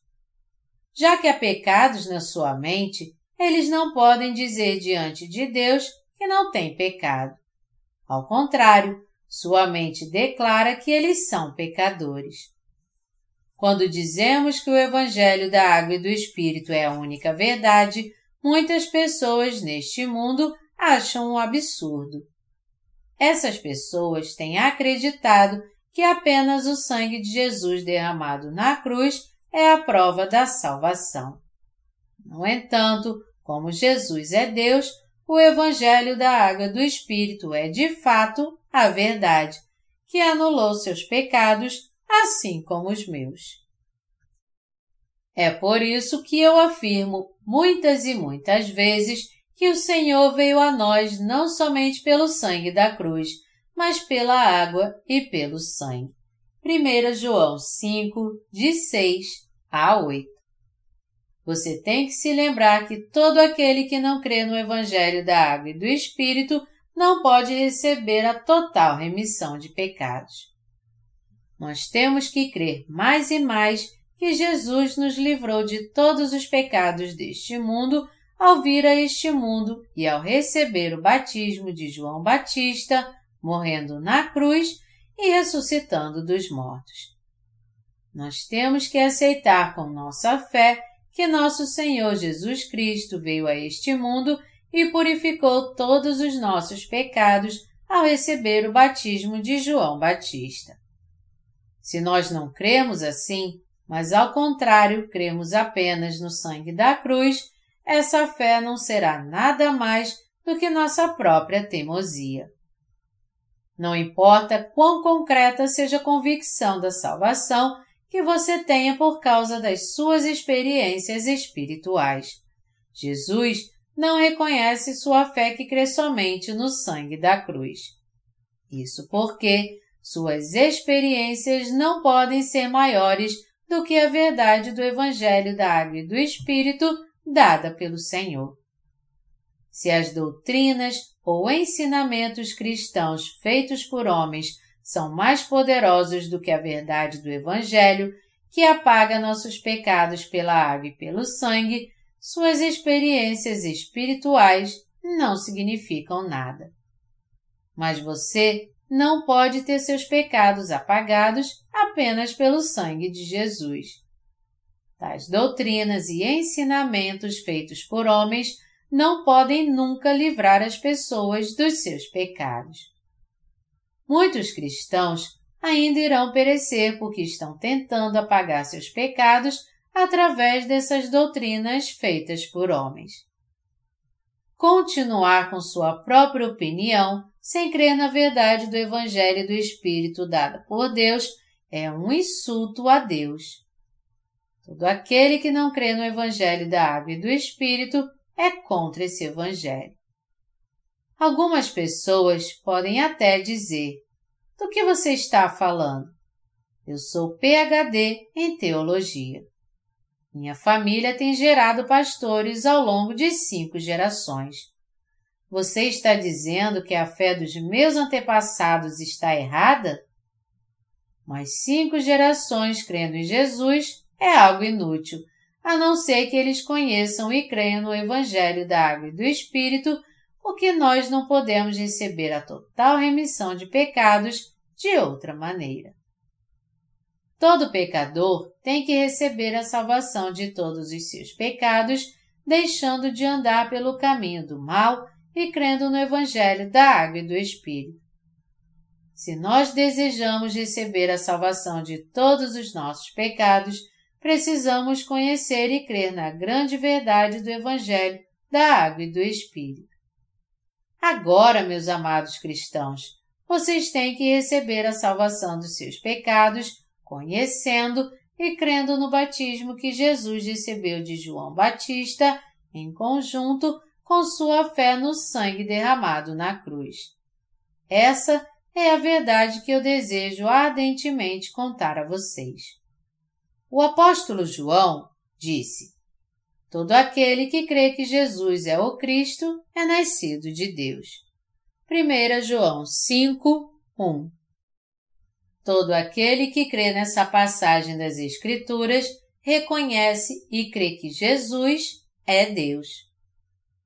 Speaker 1: Já que há pecados na sua mente, eles não podem dizer diante de Deus que não têm pecado. Ao contrário, sua mente declara que eles são pecadores. Quando dizemos que o Evangelho da Água e do Espírito é a única verdade, muitas pessoas neste mundo acham um absurdo. Essas pessoas têm acreditado que apenas o sangue de Jesus derramado na cruz é a prova da salvação. No entanto, como Jesus é Deus, o Evangelho da Água do Espírito é de fato a verdade, que anulou seus pecados assim como os meus. É por isso que eu afirmo muitas e muitas vezes que o Senhor veio a nós não somente pelo sangue da cruz, mas pela água e pelo sangue. 1 João 5, de 6 a 8. Você tem que se lembrar que todo aquele que não crê no Evangelho da Água e do Espírito não pode receber a total remissão de pecados. Nós temos que crer mais e mais que Jesus nos livrou de todos os pecados deste mundo ao vir a este mundo e ao receber o batismo de João Batista, morrendo na cruz e ressuscitando dos mortos. Nós temos que aceitar com nossa fé que nosso Senhor Jesus Cristo veio a este mundo e purificou todos os nossos pecados ao receber o batismo de João Batista. Se nós não cremos assim, mas ao contrário cremos apenas no sangue da cruz, essa fé não será nada mais do que nossa própria teimosia. Não importa quão concreta seja a convicção da salvação que você tenha por causa das suas experiências espirituais. Jesus não reconhece sua fé que crê somente no sangue da cruz. Isso porque suas experiências não podem ser maiores do que a verdade do Evangelho da Água e do Espírito dada pelo Senhor. Se as doutrinas ou ensinamentos cristãos feitos por homens são mais poderosos do que a verdade do Evangelho, que apaga nossos pecados pela água e pelo sangue, suas experiências espirituais não significam nada. Mas você não pode ter seus pecados apagados apenas pelo sangue de Jesus. Tais doutrinas e ensinamentos feitos por homens não podem nunca livrar as pessoas dos seus pecados. Muitos cristãos ainda irão perecer porque estão tentando apagar seus pecados através dessas doutrinas feitas por homens. Continuar com sua própria opinião sem crer na verdade do Evangelho do Espírito dada por Deus, é um insulto a Deus. Todo aquele que não crê no Evangelho da Água e do Espírito é contra esse Evangelho. Algumas pessoas podem até dizer: Do que você está falando? Eu sou PhD em teologia. Minha família tem gerado pastores ao longo de cinco gerações. Você está dizendo que a fé dos meus antepassados está errada? Mas cinco gerações crendo em Jesus é algo inútil, a não ser que eles conheçam e creiam no Evangelho da Água e do Espírito, porque nós não podemos receber a total remissão de pecados de outra maneira. Todo pecador tem que receber a salvação de todos os seus pecados, deixando de andar pelo caminho do mal e crendo no Evangelho da Água e do Espírito. Se nós desejamos receber a salvação de todos os nossos pecados, precisamos conhecer e crer na grande verdade do Evangelho da Água e do Espírito. Agora, meus amados cristãos, vocês têm que receber a salvação dos seus pecados, conhecendo e crendo no batismo que Jesus recebeu de João Batista, em conjunto com sua fé no sangue derramado na cruz. Essa é a verdade que eu desejo ardentemente contar a vocês. O apóstolo João disse: Todo aquele que crê que Jesus é o Cristo é nascido de Deus. 1 João 5, 1 Todo aquele que crê nessa passagem das Escrituras reconhece e crê que Jesus é Deus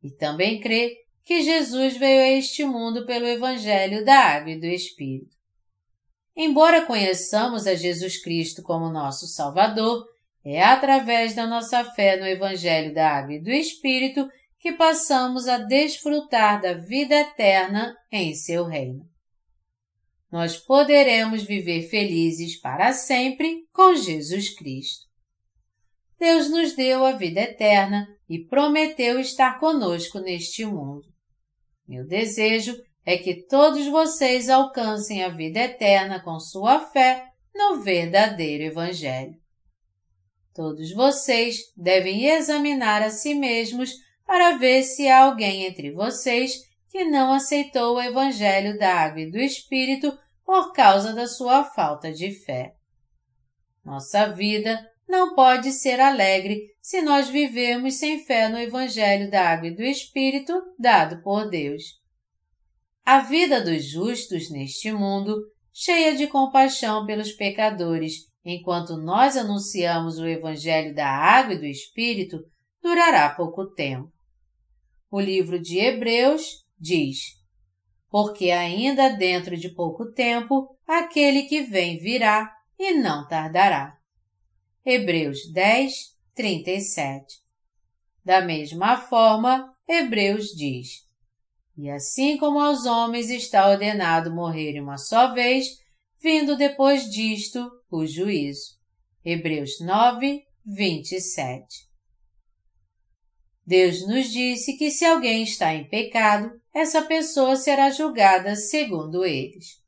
Speaker 1: e também crê que Jesus veio a este mundo pelo Evangelho da Água e do Espírito. Embora conheçamos a Jesus Cristo como nosso Salvador, é através da nossa fé no Evangelho da Água e do Espírito que passamos a desfrutar da vida eterna em seu reino. Nós poderemos viver felizes para sempre com Jesus Cristo. Deus nos deu a vida eterna e prometeu estar conosco neste mundo. Meu desejo é que todos vocês alcancem a vida eterna com sua fé no verdadeiro Evangelho. Todos vocês devem examinar a si mesmos para ver se há alguém entre vocês que não aceitou o Evangelho da Água e do Espírito por causa da sua falta de fé. Nossa vida não pode ser alegre se nós vivemos sem fé no Evangelho da Água e do Espírito dado por Deus. A vida dos justos neste mundo, cheia de compaixão pelos pecadores enquanto nós anunciamos o Evangelho da Água e do Espírito, durará pouco tempo. O livro de Hebreus diz: Porque ainda dentro de pouco tempo aquele que vem virá e não tardará. Hebreus 10, 37. Da mesma forma, Hebreus diz: E assim como aos homens está ordenado morrer uma só vez, vindo depois disto o juízo. Hebreus 9, 27. Deus nos disse que se alguém está em pecado, essa pessoa será julgada segundo eles.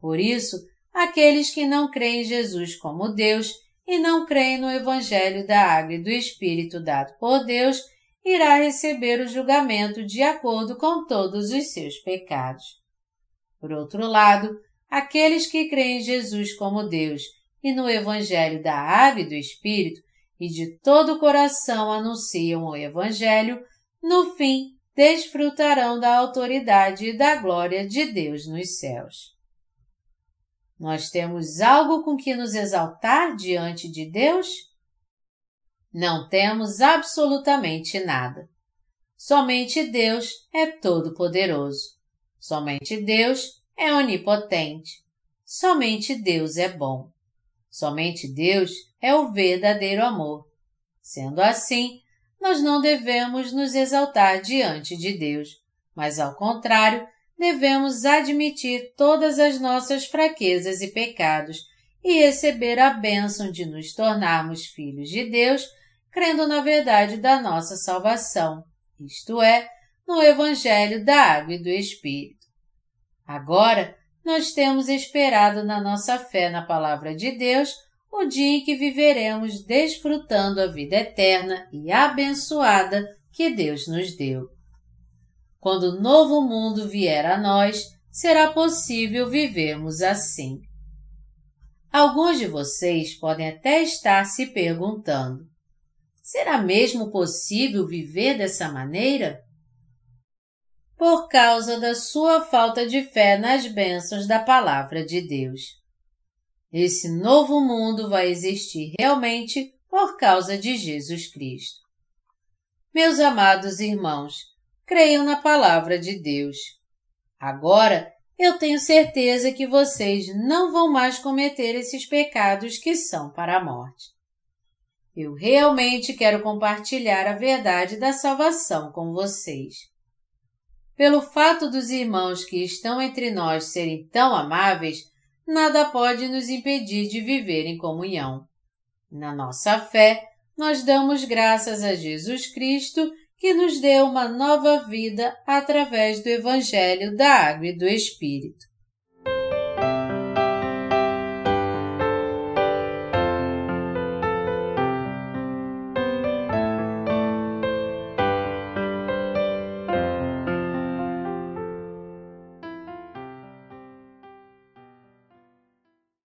Speaker 1: Por isso, aqueles que não creem em Jesus como Deus e não creem no Evangelho da Água e do Espírito dado por Deus, irá receber o julgamento de acordo com todos os seus pecados. Por outro lado, aqueles que creem em Jesus como Deus e no Evangelho da Água e do Espírito e de todo o coração anunciam o Evangelho, no fim desfrutarão da autoridade e da glória de Deus nos céus. Nós temos algo com que nos exaltar diante de Deus? Não temos absolutamente nada. Somente Deus é todo-poderoso. Somente Deus é onipotente. Somente Deus é bom. Somente Deus é o verdadeiro amor. Sendo assim, nós não devemos nos exaltar diante de Deus, mas ao contrário, devemos admitir todas as nossas fraquezas e pecados e receber a bênção de nos tornarmos filhos de Deus, crendo na verdade da nossa salvação, isto é, no Evangelho da Água e do Espírito. Agora, nós temos esperado na nossa fé na Palavra de Deus o dia em que viveremos desfrutando a vida eterna e abençoada que Deus nos deu. Quando o novo mundo vier a nós, será possível vivermos assim. Alguns de vocês podem até estar se perguntando: será mesmo possível viver dessa maneira? por causa da sua falta de fé nas bênçãos da Palavra de Deus. Esse novo mundo vai existir realmente por causa de Jesus Cristo. Meus amados irmãos, creiam na Palavra de Deus. Agora, eu tenho certeza que vocês não vão mais cometer esses pecados que são para a morte. Eu realmente quero compartilhar a verdade da salvação com vocês. Pelo fato dos irmãos que estão entre nós serem tão amáveis, nada pode nos impedir de viver em comunhão. Na nossa fé, nós damos graças a Jesus Cristo que nos deu uma nova vida através do Evangelho da Água e do Espírito.